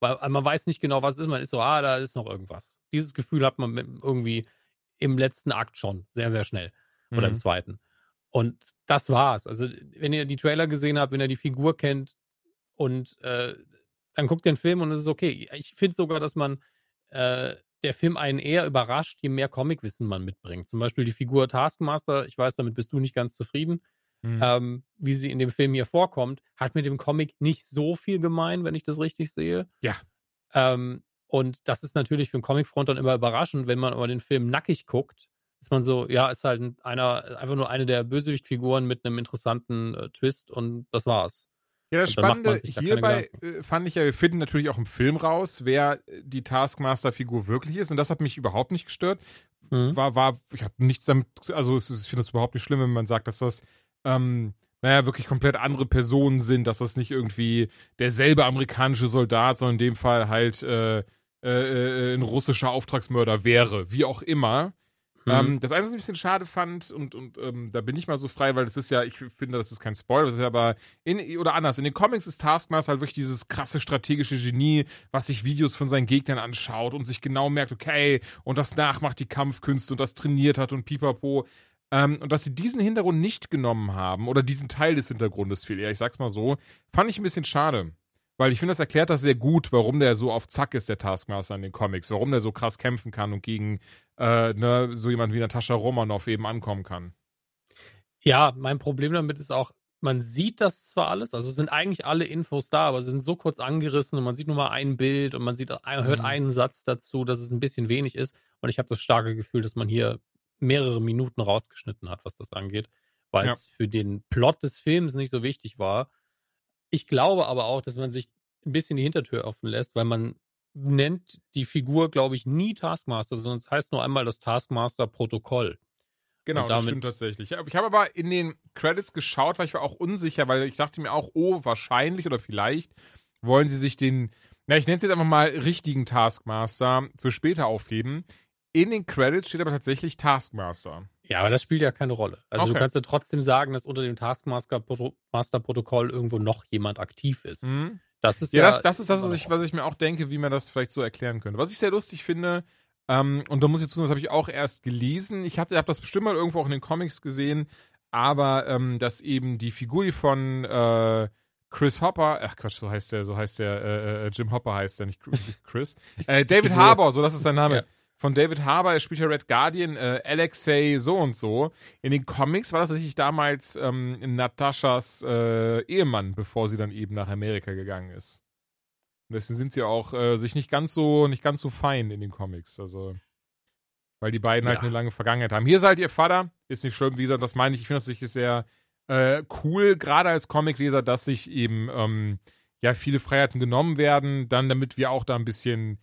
Weil man weiß nicht genau, was es ist. Man ist so, ah, da ist noch irgendwas. Dieses Gefühl hat man irgendwie im letzten Akt schon, sehr, sehr schnell. Oder mhm. im zweiten. Und das war's. Also, wenn ihr die Trailer gesehen habt, wenn ihr die Figur kennt und äh, dann guckt den Film und es ist okay. Ich finde sogar, dass man äh, der Film einen eher überrascht, je mehr Comicwissen man mitbringt. Zum Beispiel die Figur Taskmaster, ich weiß, damit bist du nicht ganz zufrieden, mhm. ähm, wie sie in dem Film hier vorkommt, hat mit dem Comic nicht so viel gemein, wenn ich das richtig sehe. Ja. Ähm, und das ist natürlich für einen Comicfront dann immer überraschend, wenn man aber den Film nackig guckt ist man so, ja, ist halt einer, einfach nur eine der Bösewichtfiguren mit einem interessanten äh, Twist und das war's. Ja, das Spannende hierbei äh, fand ich ja, wir finden natürlich auch im Film raus, wer äh, die Taskmaster-Figur wirklich ist und das hat mich überhaupt nicht gestört. Mhm. War, war, ich habe nichts damit, also ich finde das überhaupt nicht schlimm, wenn man sagt, dass das, ähm, naja, wirklich komplett andere Personen sind, dass das nicht irgendwie derselbe amerikanische Soldat, sondern in dem Fall halt äh, äh, äh ein russischer Auftragsmörder wäre, wie auch immer. Mhm. Ähm, das Einzige, was ich ein bisschen schade fand, und, und ähm, da bin ich mal so frei, weil das ist ja, ich finde, das ist kein Spoiler, das ist ja aber, in, oder anders, in den Comics ist Taskmaster halt wirklich dieses krasse strategische Genie, was sich Videos von seinen Gegnern anschaut und sich genau merkt, okay, und das nachmacht die Kampfkünste und das trainiert hat und pipapo. Ähm, und dass sie diesen Hintergrund nicht genommen haben, oder diesen Teil des Hintergrundes viel eher, ich sag's mal so, fand ich ein bisschen schade. Weil ich finde, das erklärt das sehr gut, warum der so auf Zack ist, der Taskmaster in den Comics, warum der so krass kämpfen kann und gegen äh, ne, so jemand wie Natascha Romanoff eben ankommen kann. Ja, mein Problem damit ist auch, man sieht das zwar alles, also es sind eigentlich alle Infos da, aber sie sind so kurz angerissen und man sieht nur mal ein Bild und man sieht, hört mhm. einen Satz dazu, dass es ein bisschen wenig ist. Und ich habe das starke Gefühl, dass man hier mehrere Minuten rausgeschnitten hat, was das angeht, weil Ja. es für den Plot des Films nicht so wichtig war. Ich glaube aber auch, dass man sich ein bisschen die Hintertür offen lässt, weil man nennt die Figur, glaube ich, nie Taskmaster, sondern es heißt nur einmal das Taskmaster-Protokoll. Genau, das stimmt tatsächlich. Ich habe aber in den Credits geschaut, weil ich war auch unsicher, weil ich dachte mir auch, oh, wahrscheinlich oder vielleicht wollen sie sich den, na, ich nenne es jetzt einfach mal richtigen Taskmaster für später aufheben. In den Credits steht aber tatsächlich Taskmaster. Ja, aber das spielt ja keine Rolle. Also du Okay. kannst ja trotzdem sagen, dass unter dem Taskmaster-Protokoll irgendwo noch jemand aktiv ist. Mhm. Das ist Ja, ja, das, das ist das, was ich, was ich mir auch denke, wie man das vielleicht so erklären könnte. Was ich sehr lustig finde, ähm, und da muss ich zugeben, das habe ich auch erst gelesen. Ich hatte, habe das bestimmt mal irgendwo auch in den Comics gesehen, aber ähm, dass eben die Figur von äh, Chris Hopper, ach Quatsch, so heißt der, so heißt der, äh, äh, Jim Hopper heißt der, nicht Chris. (laughs) äh, David. (laughs) Harbour, so das ist sein Name. Ja. Von David Harbour, er spielt ja Red Guardian, äh, Alexei so und so. In den Comics war das tatsächlich damals ähm, Nataschas äh, Ehemann, bevor sie dann eben nach Amerika gegangen ist. Und deswegen sind sie auch äh, sich nicht ganz so, nicht ganz so fein in den Comics. Also, weil die beiden halt Ja. eine lange Vergangenheit haben. Hier ist halt ihr Vater, ist nicht schlimm, wie gesagt, das meine ich. Ich finde das wirklich sehr äh, cool, gerade als Comicleser, dass sich eben ähm, ja viele Freiheiten genommen werden, dann damit wir auch da ein bisschen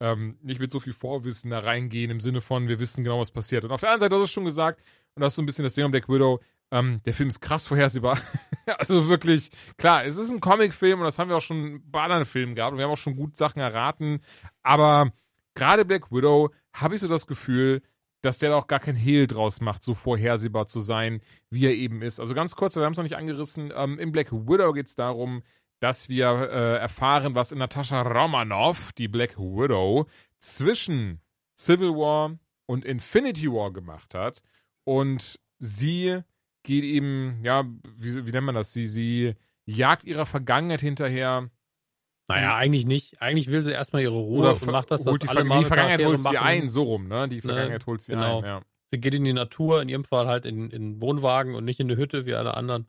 ähm, nicht mit so viel Vorwissen da reingehen, im Sinne von, wir wissen genau, was passiert. Und auf der anderen Seite, du hast es schon gesagt, und das ist so ein bisschen das Thema Black Widow, ähm, der Film ist krass vorhersehbar. (laughs) also wirklich, klar, es ist ein Comicfilm und das haben wir auch schon bei anderen Filmen gehabt und wir haben auch schon gut Sachen erraten, aber gerade Black Widow habe ich so das Gefühl, dass der da auch gar kein Hehl draus macht, so vorhersehbar zu sein, wie er eben ist. Also ganz kurz, wir haben es noch nicht angerissen, ähm, in Black Widow geht es darum, dass wir äh, erfahren, was Natascha Romanoff, die Black Widow, zwischen Civil War und Infinity War gemacht hat. Und sie geht eben, ja, wie, wie nennt man das? Sie, sie jagt ihrer Vergangenheit hinterher. Naja, eigentlich nicht. Eigentlich will sie erstmal ihre Ruhe Oder und macht das, was die, alle Ver die Vergangenheit holt sie machen. ein, so rum, ne? Die Vergangenheit holt sie genau. ein, ja. Sie geht in die Natur, in ihrem Fall halt in, in Wohnwagen und nicht in eine Hütte wie alle anderen.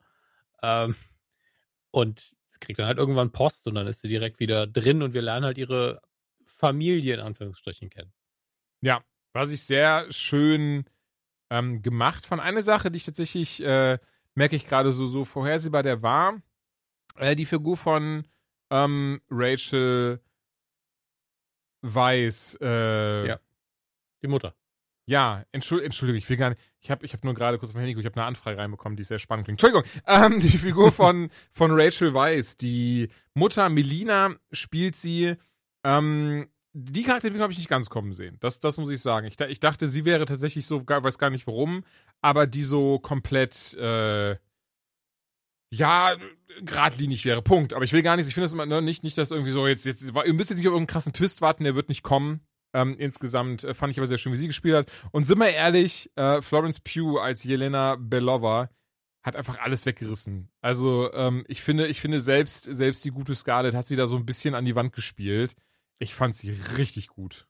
Ähm, und kriegt dann halt irgendwann Post und dann ist sie direkt wieder drin und wir lernen halt ihre Familie in Anführungsstrichen kennen. Ja, was ich sehr schön ähm, gemacht fand. Eine Sache, die ich tatsächlich, äh, merke ich gerade so, so vorhersehbar, der war äh, die Figur von ähm, Rachel Weiss. Äh, Ja. Die Mutter. Ja, Entschuldigung, Entschuldigung, ich will gar nicht. Ich habe ich hab nur gerade kurz auf mein Handy ich habe eine Anfrage reinbekommen, die sehr spannend klingt. Entschuldigung, (laughs) ähm, die Figur von, von Rachel Weisz, die Mutter Melina spielt sie. Ähm, die Charakterentwicklung habe ich nicht ganz kommen sehen. Das, das muss ich sagen. Ich, ich dachte, sie wäre tatsächlich so, weiß gar nicht warum, aber die so komplett, äh, ja, geradlinig wäre. Punkt. Aber ich will gar nicht, ich finde das immer ne, nicht, nicht, dass irgendwie so jetzt, jetzt, ihr müsst jetzt nicht auf irgendeinen krassen Twist warten, der wird nicht kommen. Ähm, insgesamt äh, fand ich aber sehr schön, wie sie gespielt hat. Und sind wir ehrlich, äh, Florence Pugh als Jelena Belova hat einfach alles weggerissen. Also ähm, ich finde, ich finde selbst, selbst die gute Scarlett hat sie da so ein bisschen an die Wand gespielt. Ich fand sie richtig gut.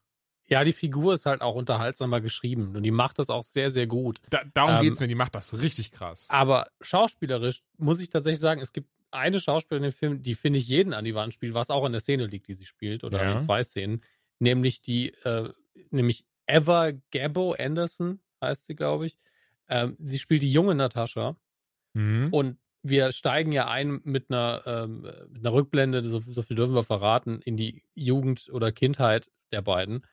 Ja, die Figur ist halt auch unterhaltsamer geschrieben und die macht das auch sehr, sehr gut. Da, darum Ähm, geht's mir, die macht das richtig krass. Aber schauspielerisch muss ich tatsächlich sagen, es gibt eine Schauspielerin im Film, die finde ich jeden an die Wand spielt, was auch in der Szene liegt, die sie spielt, oder Ja. in zwei Szenen, nämlich die, äh, nämlich Eva Gabbo Anderson heißt sie, glaube ich. Ähm, sie spielt die junge Natascha Mhm. und wir steigen ja ein mit einer, ähm, mit einer Rückblende, so, so viel dürfen wir verraten, in die Jugend oder Kindheit der beiden.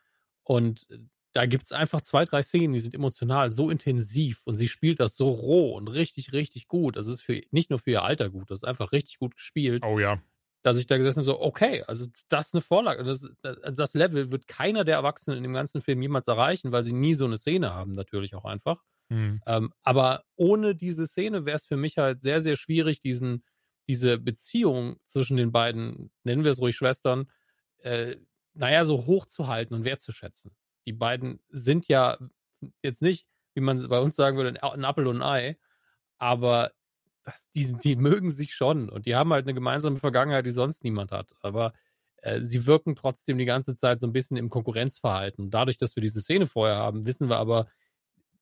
Und da gibt es einfach zwei, drei Szenen, die sind emotional so intensiv und sie spielt das so roh und richtig, richtig gut. Das ist für nicht nur für ihr Alter gut, das ist einfach richtig gut gespielt, Oh ja. Dass ich da gesessen habe, so, okay, also das ist eine Vorlage. Das, das, das Level wird keiner der Erwachsenen in dem ganzen Film jemals erreichen, weil sie nie so eine Szene haben, natürlich auch einfach. Mhm. Ähm, aber ohne diese Szene wäre es für mich halt sehr, sehr schwierig, diesen, diese Beziehung zwischen den beiden, nennen wir es ruhig Schwestern, äh, naja, so hochzuhalten und wertzuschätzen. Die beiden sind ja jetzt nicht, wie man bei uns sagen würde, ein ein Apfel und ein Ei, aber das, die, die mögen sich schon und die haben halt eine gemeinsame Vergangenheit, die sonst niemand hat. Aber äh, sie wirken trotzdem die ganze Zeit so ein bisschen im Konkurrenzverhalten. Dadurch, dass wir diese Szene vorher haben, wissen wir aber,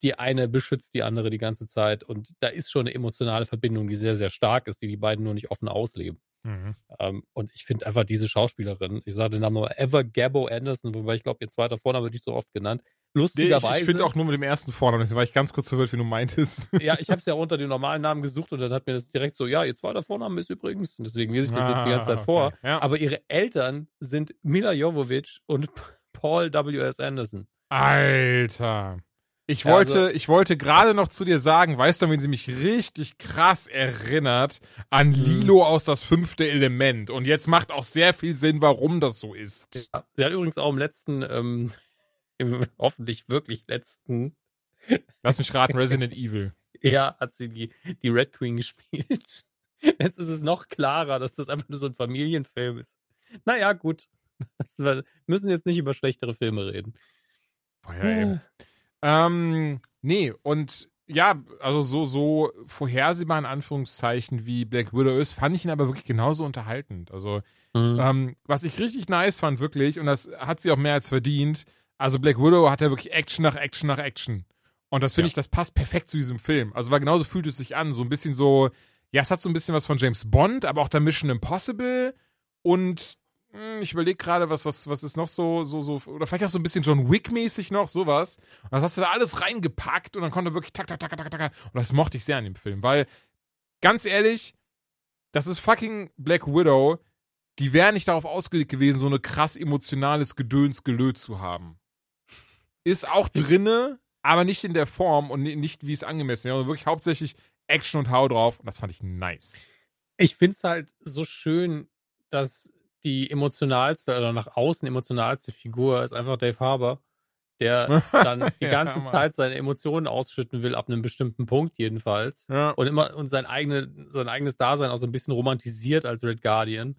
die eine beschützt die andere die ganze Zeit und da ist schon eine emotionale Verbindung, die sehr, sehr stark ist, die die beiden nur nicht offen ausleben. Mhm. Ähm, und ich finde einfach diese Schauspielerin, ich sage den Namen nur Eva Gabbo Anderson, wobei ich glaube, ihr zweiter Vorname wird nicht so oft genannt, lustigerweise. ich finde auch nur mit dem ersten Vornamen, deswegen war ich ganz kurz verwirrt, wie du meintest. (laughs) Ja, ich habe es ja unter dem normalen Namen gesucht und dann hat mir das direkt so, ja, ihr zweiter Vorname ist übrigens, und deswegen lese ich das jetzt die ganze Zeit Ah, vor. okay, ja. Aber ihre Eltern sind Mila Jovovich und (laughs) Paul W.S. Anderson. Alter. Ich wollte, also- ich wollte gerade noch zu dir sagen, weißt du, wenn sie mich richtig krass erinnert an Lilo aus das fünfte Element. Und jetzt macht auch sehr viel Sinn, warum das so ist. Ja, Sie hat übrigens auch im letzten, ähm, im (laughs) hoffentlich wirklich letzten, (laughs) Lass mich raten, Resident Evil. (laughs) ja, hat sie die, die Red Queen gespielt. Jetzt ist es noch klarer, dass das einfach nur so ein Familienfilm ist. Naja, gut. Wir müssen jetzt nicht über schlechtere Filme reden. Boah, ja, ey. Ähm, nee, und ja, also so, so vorhersehbar in Anführungszeichen wie Black Widow ist, fand ich ihn aber wirklich genauso unterhaltend. Also, Mhm. ähm, was ich richtig nice fand, wirklich, und das hat sie auch mehr als verdient, also Black Widow hat ja wirklich Action nach Action nach Action. Und das finde Ja. ich, das passt perfekt zu diesem Film. Also, weil genauso fühlt es sich an. So ein bisschen so, ja, es hat so ein bisschen was von James Bond, aber auch der Mission Impossible. Und hm, ich überlege gerade, was, was, was ist noch so, so, so, oder vielleicht auch so ein bisschen John Wick-mäßig noch, sowas. Und das hast du da alles reingepackt und dann konnte wirklich tak, tak, tak, tak, tak, tak. Und das mochte ich sehr an dem Film, weil, ganz ehrlich, das ist fucking Black Widow. Die wäre nicht darauf ausgelegt gewesen, so eine krass emotionales Gedöns gelöt zu haben. Ist auch drinne, aber nicht in der Form und ni- nicht, wie es angemessen wäre, wirklich hauptsächlich Action und Hau drauf. Und das fand ich nice. Ich finde es halt so schön, dass die emotionalste oder nach außen emotionalste Figur ist einfach Dave Harbour, der (laughs) dann die Ja, ganze Mann. Zeit seine Emotionen ausschütten will, ab einem bestimmten Punkt jedenfalls. Ja. Und immer und sein, eigene, sein eigenes Dasein auch so ein bisschen romantisiert als Red Guardian.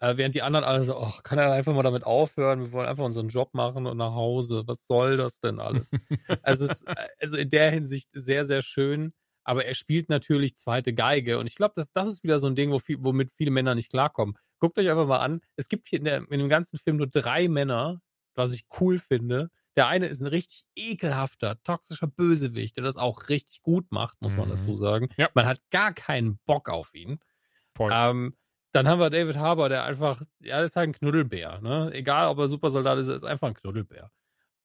Äh, während die anderen alle so, ach, kann er einfach mal damit aufhören? Wir wollen einfach unseren Job machen und nach Hause. Was soll das denn alles? (laughs) also, es ist also in der Hinsicht sehr, sehr schön. Aber er spielt natürlich zweite Geige. Und ich glaube, das, das ist wieder so ein Ding, wo viel, womit viele Männer nicht klarkommen. Guckt euch einfach mal an. Es gibt hier in, der, in dem ganzen Film nur drei Männer, was ich cool finde. Der eine ist ein richtig ekelhafter, toxischer Bösewicht, der das auch richtig gut macht, muss man Mhm. dazu sagen. Ja. Man hat gar keinen Bock auf ihn. Ähm, dann haben wir David Harbour, der einfach, ja, ist halt ein Knuddelbär. Ne? Egal, ob er Supersoldat ist, er ist einfach ein Knuddelbär.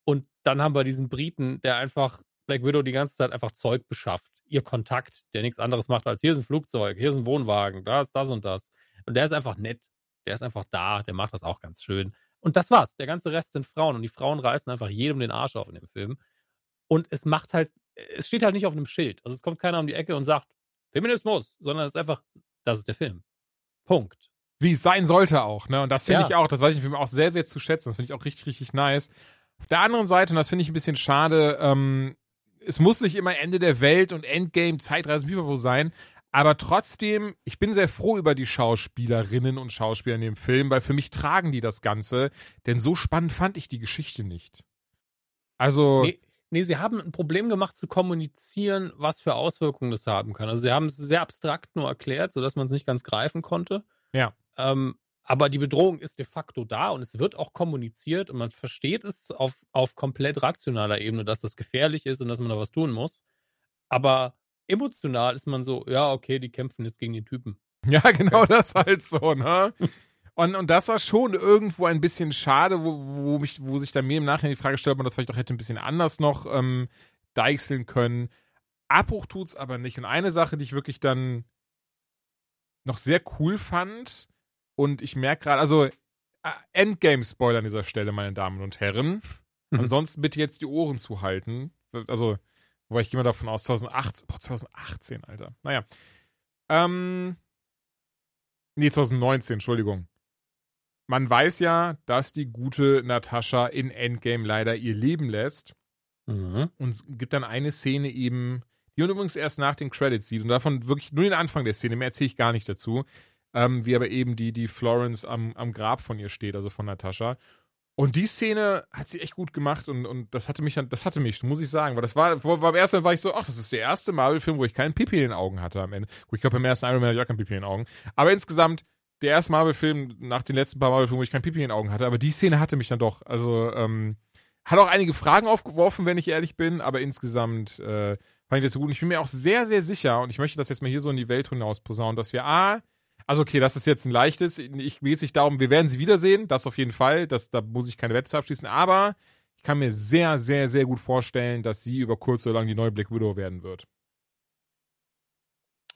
Und dann haben wir diesen Briten, der einfach Black Widow die ganze Zeit einfach Zeug beschafft. Ihr Kontakt, der nichts anderes macht als hier ist ein Flugzeug, hier ist ein Wohnwagen, da ist das und das. Und der ist einfach nett. Der ist einfach da, der macht das auch ganz schön. Und das war's. Der ganze Rest sind Frauen und die Frauen reißen einfach jedem den Arsch auf in dem Film. Und es macht halt, es steht halt nicht auf einem Schild. Also es kommt keiner um die Ecke und sagt, Feminismus, sondern es ist einfach, das ist der Film. Punkt. wie es sein sollte auch, ne? Und das finde Ja. ich auch, das weiß ich im Film auch sehr, sehr zu schätzen. Das finde ich auch richtig, richtig nice. Auf der anderen Seite, und das finde ich ein bisschen schade, ähm, es muss nicht immer Ende der Welt und Endgame, Zeitreisen, Pipapo sein, aber trotzdem, ich bin sehr froh über die Schauspielerinnen und Schauspieler in dem Film, weil für mich tragen die das Ganze, denn so spannend fand ich die Geschichte nicht. Also, Nee, nee, sie haben ein Problem gemacht zu kommunizieren, was für Auswirkungen das haben kann. Also sie haben es sehr abstrakt nur erklärt, sodass man es nicht ganz greifen konnte. Ja. Ähm, aber die Bedrohung ist de facto da und es wird auch kommuniziert und man versteht es auf, auf komplett rationaler Ebene, dass das gefährlich ist und dass man da was tun muss. Aber emotional ist man so, ja, okay, die kämpfen jetzt gegen den Typen. Ja, genau das halt so, ne? (laughs) Und, und das war schon irgendwo ein bisschen schade, wo, wo, mich, wo sich dann mir im Nachhinein die Frage stellt, ob man das vielleicht auch hätte ein bisschen anders noch ähm, deichseln können. Abbruch tut's aber nicht. Und eine Sache, die ich wirklich dann noch sehr cool fand, und ich merke gerade, also äh, Endgame-Spoiler an dieser Stelle, meine Damen und Herren. Mhm. Ansonsten bitte jetzt die Ohren zuhalten. Also, wobei ich gehe mal davon aus, 2018, boah, 2018, Alter. Naja. Ähm, nee, 2019, Entschuldigung. Man weiß ja, dass die gute Natascha in Endgame leider ihr Leben lässt. Mhm. Und es gibt dann eine Szene eben, die man übrigens erst nach den Credits sieht. Und davon wirklich nur den Anfang der Szene, mehr erzähle ich gar nicht dazu. Ähm, wie aber eben die, die Florence am, am Grab von ihr steht, also von Natascha. Und die Szene hat sie echt gut gemacht und, und das hatte mich, das hatte mich, muss ich sagen, weil das war, war beim ersten Mal war ich so, ach, das ist der erste Marvel-Film, wo ich keinen Pipi in den Augen hatte am Ende. Gut, ich glaube, beim ersten Iron Man hatte ich auch keinen Pipi in den Augen. Aber insgesamt, der erste Marvel-Film nach den letzten paar Marvel-Filmen, wo ich keinen Pipi in den Augen hatte, aber die Szene hatte mich dann doch. Also, ähm, hat auch einige Fragen aufgeworfen, wenn ich ehrlich bin, aber insgesamt äh, fand ich das so gut. Und ich bin mir auch sehr, sehr sicher, und ich möchte das jetzt mal hier so in die Welt hinaus posaunen, dass wir A, also okay, das ist jetzt ein leichtes, ich geht sich darum, wir werden sie wiedersehen, das auf jeden Fall, das, da muss ich keine Wette abschließen, aber ich kann mir sehr, sehr, sehr gut vorstellen, dass sie über kurz oder lang die neue Black Widow werden wird.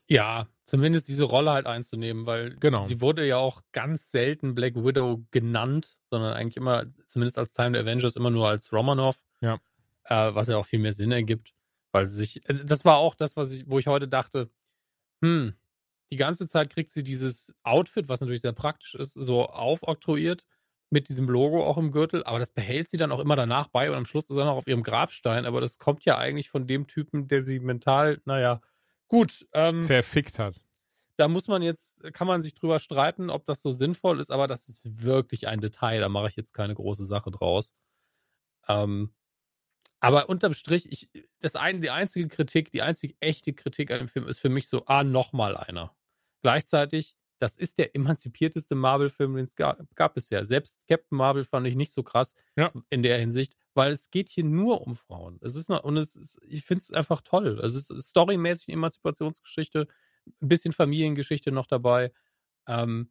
Ja, zumindest diese Rolle halt einzunehmen, weil Genau. sie wurde ja auch ganz selten Black Widow genannt, sondern eigentlich immer, zumindest als Teil der Avengers, immer nur als Romanov. Ja. Äh, was ja auch viel mehr Sinn ergibt, weil sie sich, also das war auch das, was ich, wo ich heute dachte, hm, die ganze Zeit kriegt sie dieses Outfit, was natürlich sehr praktisch ist, so aufoktroyiert mit diesem Logo auch im Gürtel, aber das behält sie dann auch immer danach bei und am Schluss ist er noch auf ihrem Grabstein, aber das kommt ja eigentlich von dem Typen, der sie mental, naja, gut, ähm, Zerfickt hat. da muss man jetzt, kann man sich drüber streiten, ob das so sinnvoll ist, aber das ist wirklich ein Detail. Da mache ich jetzt keine große Sache draus. Ähm, aber unterm Strich, ich, das ein, die einzige Kritik, die einzige echte Kritik an dem Film ist für mich so, ah, nochmal einer. Gleichzeitig, das ist der emanzipierteste Marvel-Film, den es gab, gab bisher. Selbst Captain Marvel fand ich nicht so krass Ja. in der Hinsicht, weil es geht hier nur um Frauen. Es ist noch, und es ist, ich finde es einfach toll. Es ist storymäßig eine Emanzipationsgeschichte, ein bisschen Familiengeschichte noch dabei. Ähm,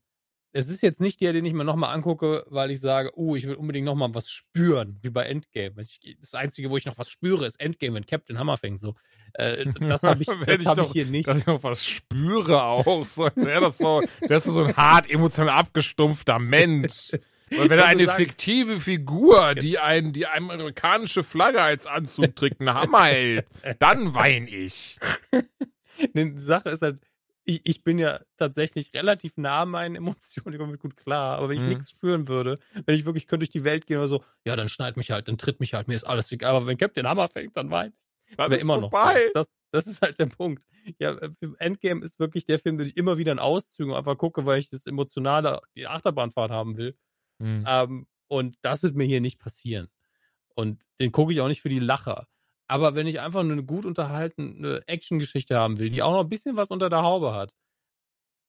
es ist jetzt nicht der, den ich mir nochmal angucke, weil ich sage, oh, ich will unbedingt nochmal was spüren, wie bei Endgame. Ich, das Einzige, wo ich noch was spüre, ist Endgame, wenn Captain Hammer fängt. So. Äh, (laughs) das habe ich, das ich hab ich doch- hier nicht. Dass ich noch was spüre auch. So, als wäre das so, wärst du so ein hart emotional abgestumpfter Mensch. (laughs) Und wenn er Ich eine fiktive Figur, die ein, die eine amerikanische Flagge als Anzug trägt, einen Hammer hält, dann wein ich. (laughs) Die Sache ist halt, ich, ich bin ja tatsächlich relativ nah an meinen Emotionen, ich komme gut klar, aber wenn ich Mhm. nichts spüren würde, wenn ich wirklich könnte durch die Welt gehen oder so, ja, dann schneid mich halt, dann tritt mich halt, mir ist alles egal, aber wenn Captain Hammer fängt, dann weint Dann Das wäre immer noch vorbei. so. Das, das ist halt der Punkt. Ja, äh, Endgame ist wirklich der Film, den ich immer wieder in Auszügen einfach gucke, weil ich das Emotionale, die Achterbahnfahrt haben will. Hm. Ähm, und das wird mir hier nicht passieren. Und den gucke ich auch nicht für die Lacher. Aber wenn ich einfach eine gut unterhaltene Actiongeschichte haben will, die auch noch ein bisschen was unter der Haube hat,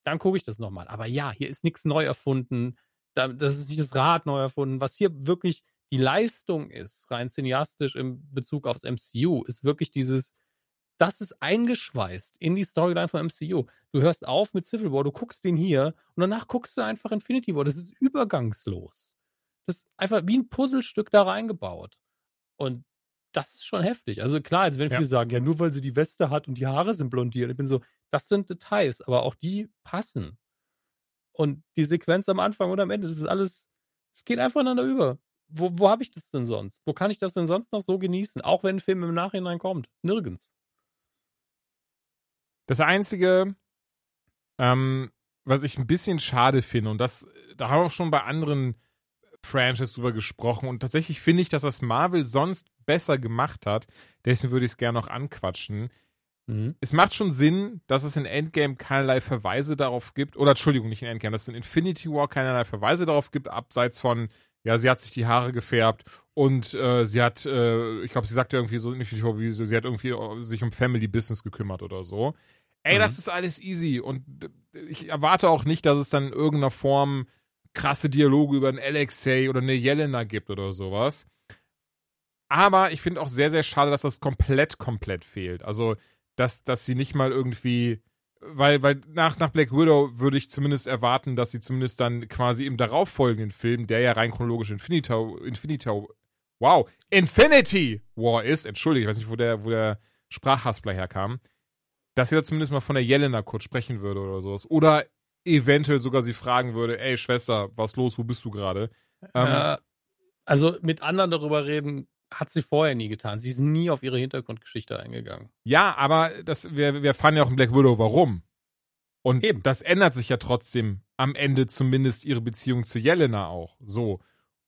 dann gucke ich das nochmal. Aber ja, hier ist nichts neu erfunden. Da, das ist nicht das Rad neu erfunden. Was hier wirklich die Leistung ist, rein cineastisch im Bezug aufs MCU, ist wirklich dieses, das ist eingeschweißt in die Storyline vom MCU. Du hörst auf mit Civil War, du guckst den hier und danach guckst du einfach Infinity War. Das ist übergangslos. Das ist einfach wie ein Puzzlestück da reingebaut. Und das ist schon heftig. Also klar, jetzt werden Ja. viele sagen, ja, nur weil sie die Weste hat und die Haare sind blondiert. Ich bin so, das sind Details, aber auch die passen. Und die Sequenz am Anfang und am Ende, das ist alles, es geht einfach ineinander über. Wo, wo habe ich das denn sonst? Wo kann ich das denn sonst noch so genießen? Auch wenn ein Film im Nachhinein kommt. Nirgends. Das Einzige, ähm, was ich ein bisschen schade finde, und das, da haben wir auch schon bei anderen Franchises drüber gesprochen, und tatsächlich finde ich, dass das Marvel sonst besser gemacht hat, deswegen würde ich es gerne noch anquatschen. Mhm. Es macht schon Sinn, dass es in Endgame keinerlei Verweise darauf gibt, oder Entschuldigung, nicht in Endgame, dass es in Infinity War keinerlei Verweise darauf gibt, abseits von, ja, sie hat sich die Haare gefärbt und äh, sie hat, äh, ich glaube, sie sagte irgendwie so, so, sie hat irgendwie äh, sich um Family Business gekümmert oder so. Ey, Mhm. das ist alles easy und ich erwarte auch nicht, dass es dann in irgendeiner Form krasse Dialoge über einen Alexei oder eine Jelena gibt oder sowas. Aber ich finde auch sehr, sehr schade, dass das komplett, komplett fehlt. Also, dass, dass sie nicht mal irgendwie, weil, weil nach, nach Black Widow würde ich zumindest erwarten, dass sie zumindest dann quasi im darauffolgenden Film, der ja rein chronologisch Infinity, Infinity, wow, Infinity War ist, entschuldige, ich weiß nicht, wo der, wo der Sprachhaspler herkam, dass sie da zumindest mal von der Jelena kurz sprechen würde oder sowas. Oder eventuell sogar sie fragen würde, ey Schwester, was los, wo bist du gerade? Ähm, Äh, also mit anderen darüber reden, hat sie vorher nie getan. Sie ist nie auf ihre Hintergrundgeschichte eingegangen. Ja, aber das, wir, wir fahren ja auch in Black Widow, warum? Und Eben. das ändert sich ja trotzdem am Ende zumindest ihre Beziehung zu Jelena auch. So.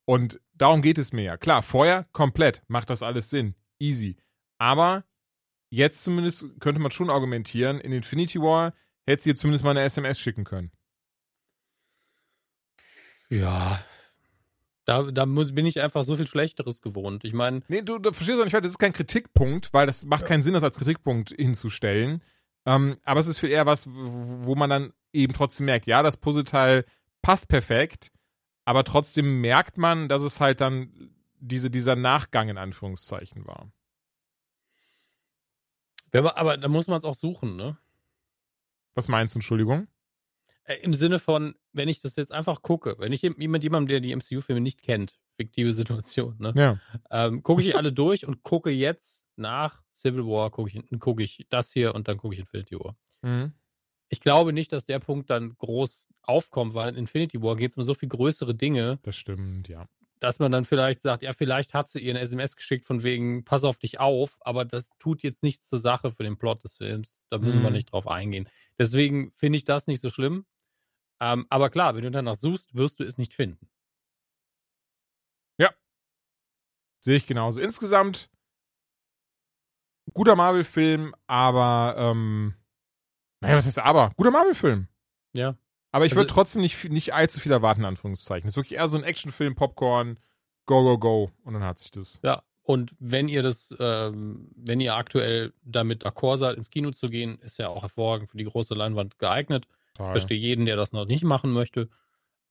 Und darum geht es mir ja. Klar, vorher komplett macht das alles Sinn. Easy. Aber jetzt zumindest könnte man schon argumentieren, in Infinity War hätte sie ihr zumindest mal eine SMS schicken können. Ja. Da, da muss, bin ich einfach so viel Schlechteres gewohnt. Ich meine, Nee, du, du verstehst doch nicht, das ist kein Kritikpunkt, weil das macht keinen Sinn, das als Kritikpunkt hinzustellen. Ähm, aber es ist viel eher was, wo man dann eben trotzdem merkt, ja, das Puzzleteil passt perfekt, aber trotzdem merkt man, dass es halt dann diese, dieser Nachgang in Anführungszeichen war. Man, aber da muss man es auch suchen, ne? Was meinst du, Entschuldigung? Äh, Im Sinne von, wenn ich das jetzt einfach gucke, wenn ich jemand, jemandem, der die MCU-Filme nicht kennt, fiktive (laughs) Situation, ne? Ja. Ähm, gucke ich alle durch und gucke jetzt nach Civil War, gucke ich, guck ich das hier und dann gucke ich Infinity War. Mhm. Ich glaube nicht, dass der Punkt dann groß aufkommt, weil in Infinity War geht es um so viel größere Dinge, Das stimmt, ja. Dass man dann vielleicht sagt, ja, vielleicht hat sie ihr eine SMS geschickt von wegen, pass auf dich auf, aber das tut jetzt nichts zur Sache für den Plot des Films. Da müssen wir Mhm. nicht drauf eingehen. Deswegen finde ich das nicht so schlimm. Ähm, aber klar, wenn du danach suchst, wirst du es nicht finden. Sehe ich genauso. Insgesamt guter Marvel-Film, aber, ähm, naja, was heißt aber? Guter Marvel-Film. Ja. Aber ich Also- würde trotzdem nicht, nicht allzu viel erwarten, in Anführungszeichen. Das ist wirklich eher so ein Actionfilm, Popcorn, go, go, go. Und dann hat sich das. Ja. Und wenn ihr das, ähm, wenn ihr aktuell damit d'accord seid, ins Kino zu gehen, ist ja auch hervorragend für die große Leinwand geeignet. Ich Total. verstehe jeden, der das noch nicht machen möchte.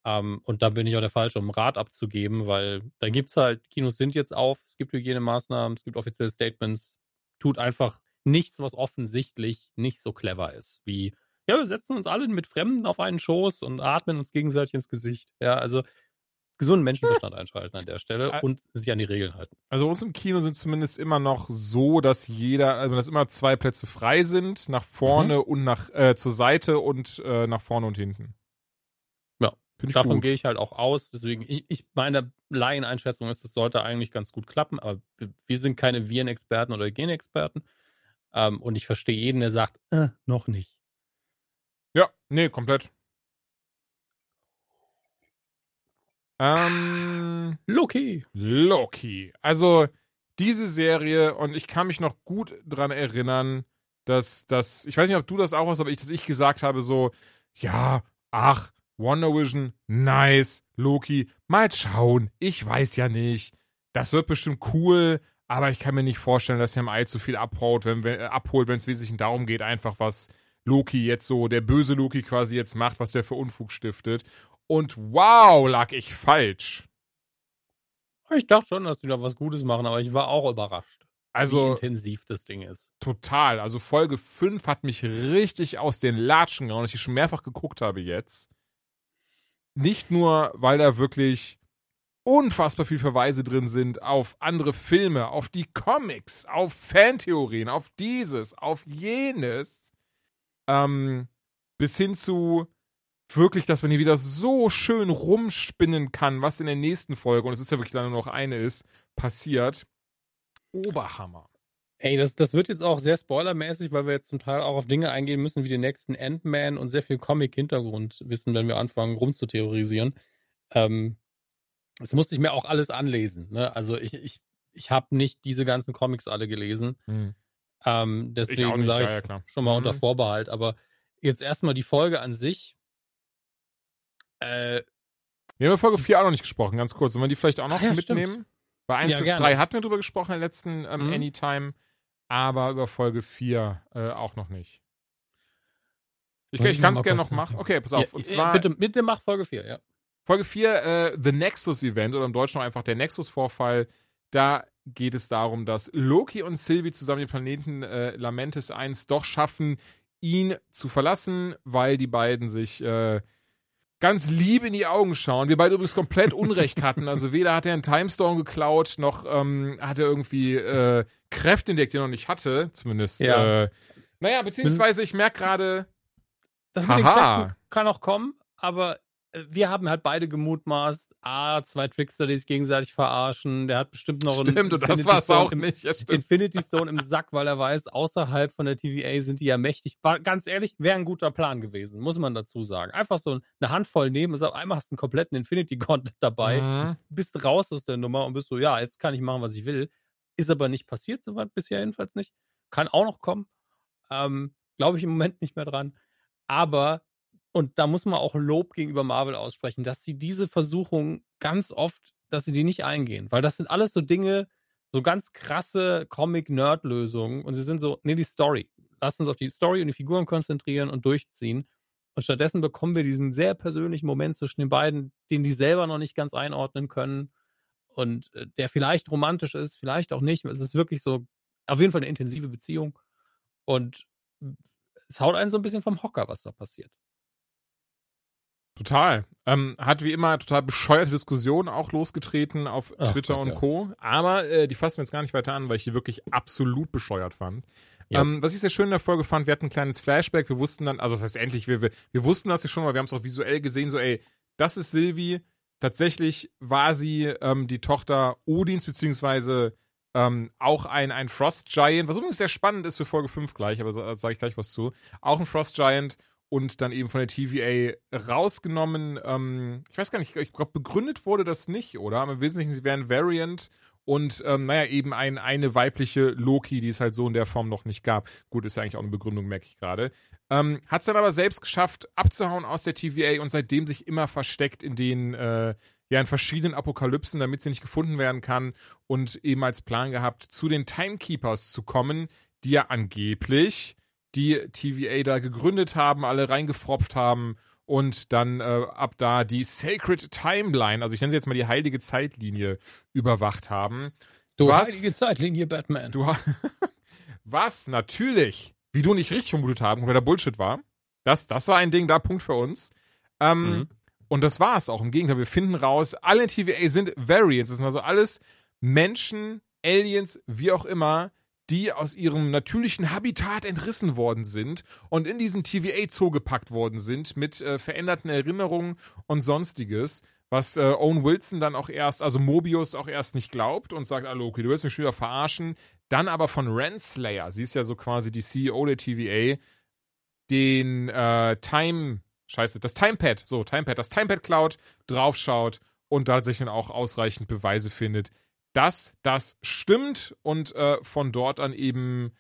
Ähm, und da bin ich auch der Falsche, um Rat abzugeben, weil da gibt es halt, Kinos sind jetzt auf, es gibt Hygienemaßnahmen, es gibt offizielle Statements, tut einfach nichts, was offensichtlich nicht so clever ist, wie, ja, wir setzen uns alle mit Fremden auf einen Schoß und atmen uns gegenseitig ins Gesicht. Ja, also gesunden Menschenverstand einschalten an der Stelle und sich an die Regeln halten. Also uns im Kino sind zumindest immer noch so, dass jeder, also dass immer zwei Plätze frei sind, nach vorne Mhm. und nach äh, zur Seite und äh, nach vorne und hinten. Ja, Davon gut. gehe ich halt auch aus. Deswegen, ich, ich meine Laieneinschätzung ist, es sollte eigentlich ganz gut klappen, aber wir, wir sind keine Virenexperten oder Hygienexperten. Ähm, und ich verstehe jeden, der sagt, äh, noch nicht. Ja, nee, komplett. Ähm, Loki. Loki. Also diese Serie und ich kann mich noch gut dran erinnern, dass das, ich weiß nicht, ob du das auch hast, aber ich, dass ich gesagt habe so, ja, ach, Wonder Vision, nice, Loki, mal schauen, ich weiß ja nicht, das wird bestimmt cool, aber ich kann mir nicht vorstellen, dass er im Ei zu viel abhaut, wenn, wenn, abholt, wenn es wesentlich darum geht, einfach was Loki jetzt so, der böse Loki quasi jetzt macht, was der für Unfug stiftet. Und wow, lag ich falsch. Ich dachte schon, dass die da was Gutes machen, aber ich war auch überrascht, wie Also intensiv das Ding ist. total. Also Folge 5 hat mich richtig aus den Latschen gehauen, dass ich schon mehrfach geguckt habe jetzt. Nicht nur, weil da wirklich unfassbar viel Verweise drin sind auf andere Filme, auf die Comics, auf Fantheorien, auf dieses, auf jenes, ähm, bis hin zu wirklich, dass man hier wieder so schön rumspinnen kann, was in der nächsten Folge, und es ist ja wirklich dann nur noch eine ist, passiert. Oberhammer. Ey, das, das wird jetzt auch sehr spoilermäßig, weil wir jetzt zum Teil auch auf Dinge eingehen müssen, wie den nächsten Ant-Man und sehr viel Comic-Hintergrund wissen, wenn wir anfangen rumzutheorisieren. Ähm, das musste ich mir auch alles anlesen. Ne? Also ich, ich, ich habe nicht diese ganzen Comics alle gelesen. Hm. Ähm, Ich deswegen sage ich ja, ja, klar. schon mal Mhm. unter Vorbehalt. Aber jetzt erstmal die Folge an sich. Äh, Wir haben über Folge 4 auch noch nicht gesprochen, ganz kurz. Sollen wir die vielleicht auch noch Ah ja, mitnehmen? Bei 1 Ja, bis gerne. 3 hatten wir drüber gesprochen in der letzten ähm, Mhm. Anytime, aber über Folge 4 äh, auch noch nicht. Ich, ich ich kann es gerne noch machen. Okay, pass auf. ja, Und ja, zwar bitte, bitte mach Folge 4, ja. Folge 4, äh, The Nexus Event oder im Deutschen auch einfach der Nexus-Vorfall. Da geht es darum, dass Loki und Sylvie zusammen den Planeten äh, Lamentis 1 doch schaffen, ihn zu verlassen, weil die beiden sich äh, ganz lieb in die Augen schauen. Wir beide übrigens komplett Unrecht (laughs) hatten. Also weder hat er einen Timestone geklaut, noch ähm, hat er irgendwie äh, Kräfte entdeckt, die er noch nicht hatte. Zumindest. Ja. Äh, naja, beziehungsweise ich merke gerade, Das mit den. Kräften kann auch kommen, aber wir haben halt beide gemutmaßt, ah, zwei Trickster, die sich gegenseitig verarschen. Der hat bestimmt noch einen stimmt, das Infinity war es Stone auch im, nicht. Ja. Infinity Stone im Sack, weil er weiß, außerhalb von der TVA sind die ja mächtig. War, ganz ehrlich, wäre ein guter Plan gewesen, muss man dazu sagen. Einfach so eine Handvoll nehmen und sagen, einmal hast du einen kompletten Infinity Gauntlet dabei, Mhm. bist raus aus der Nummer und bist so, ja, jetzt kann ich machen, was ich will. Ist aber nicht passiert, soweit bisher jedenfalls nicht. Kann auch noch kommen. Ähm, Glaube ich im Moment nicht mehr dran. Aber, und da muss man auch Lob gegenüber Marvel aussprechen, dass sie diese Versuchung ganz oft, dass sie die nicht eingehen. Weil das sind alles so Dinge, so ganz krasse Comic-Nerd-Lösungen. Und sie sind so, nee, die Story. Lass uns auf die Story und die Figuren konzentrieren und durchziehen. Und stattdessen bekommen wir diesen sehr persönlichen Moment zwischen den beiden, den die selber noch nicht ganz einordnen können. Und äh, der vielleicht romantisch ist, vielleicht auch nicht. Es ist wirklich so, auf jeden Fall eine intensive Beziehung. Und es haut einen so ein bisschen vom Hocker, was da passiert. Total. Ähm, hat wie immer total bescheuerte Diskussionen auch losgetreten auf Ach Twitter Gott, und ja. Co. Aber äh, die fassen wir jetzt gar nicht weiter an, weil ich die wirklich absolut bescheuert fand. Ja. Ähm, was ich sehr schön in der Folge fand, wir hatten ein kleines Flashback. Wir wussten dann, also das heißt endlich, wir, wir, wir wussten das ja schon, aber wir haben es auch visuell gesehen, so ey, das ist Sylvie. Tatsächlich war sie ähm, die Tochter Odins, beziehungsweise ähm, auch ein, ein Frost Giant, was übrigens sehr spannend ist für Folge 5 gleich, aber da sage ich gleich was zu. Auch ein Frost Giant und dann eben von der TVA rausgenommen. Ähm, ich weiß gar nicht, ich glaube, begründet wurde das nicht, oder? Aber im Wesentlichen, sie wären Variant und, ähm, naja, eben ein, eine weibliche Loki, die es halt so in der Form noch nicht gab. Gut, ist ja eigentlich auch eine Begründung, merke ich gerade. Ähm, Hat es dann aber selbst geschafft, abzuhauen aus der TVA und seitdem sich immer versteckt in den, äh, ja, in verschiedenen Apokalypsen, damit sie nicht gefunden werden kann und eben als Plan gehabt, zu den Timekeepers zu kommen, die ja angeblich die TVA da gegründet haben, alle reingefropft haben und dann äh, ab da die Sacred Timeline, also ich nenne sie jetzt mal die heilige Zeitlinie, überwacht haben. Du Was? heilige Zeitlinie, Batman. Du (laughs) Was natürlich, wie du nicht richtig vermutet haben, kompletter Bullshit war. Das, das war ein Ding, da Punkt für uns. Ähm, Mhm. Und das war es auch. Im Gegenteil, wir finden raus, alle TVA sind Variants. Das sind also alles Menschen, Aliens, wie auch immer, die aus ihrem natürlichen Habitat entrissen worden sind und in diesen TVA-Zoo gepackt worden sind mit äh, veränderten Erinnerungen und sonstiges, was äh, Owen Wilson dann auch erst, also Mobius auch erst nicht glaubt und sagt, hallo, okay, du willst mich schon wieder verarschen. Dann aber von Renslayer, sie ist ja so quasi die CEO der TVA, den äh, Time, scheiße, das Timepad, so, Timepad, das Timepad klaut, draufschaut und tatsächlich dann auch ausreichend Beweise findet, dass das stimmt und äh, von dort an eben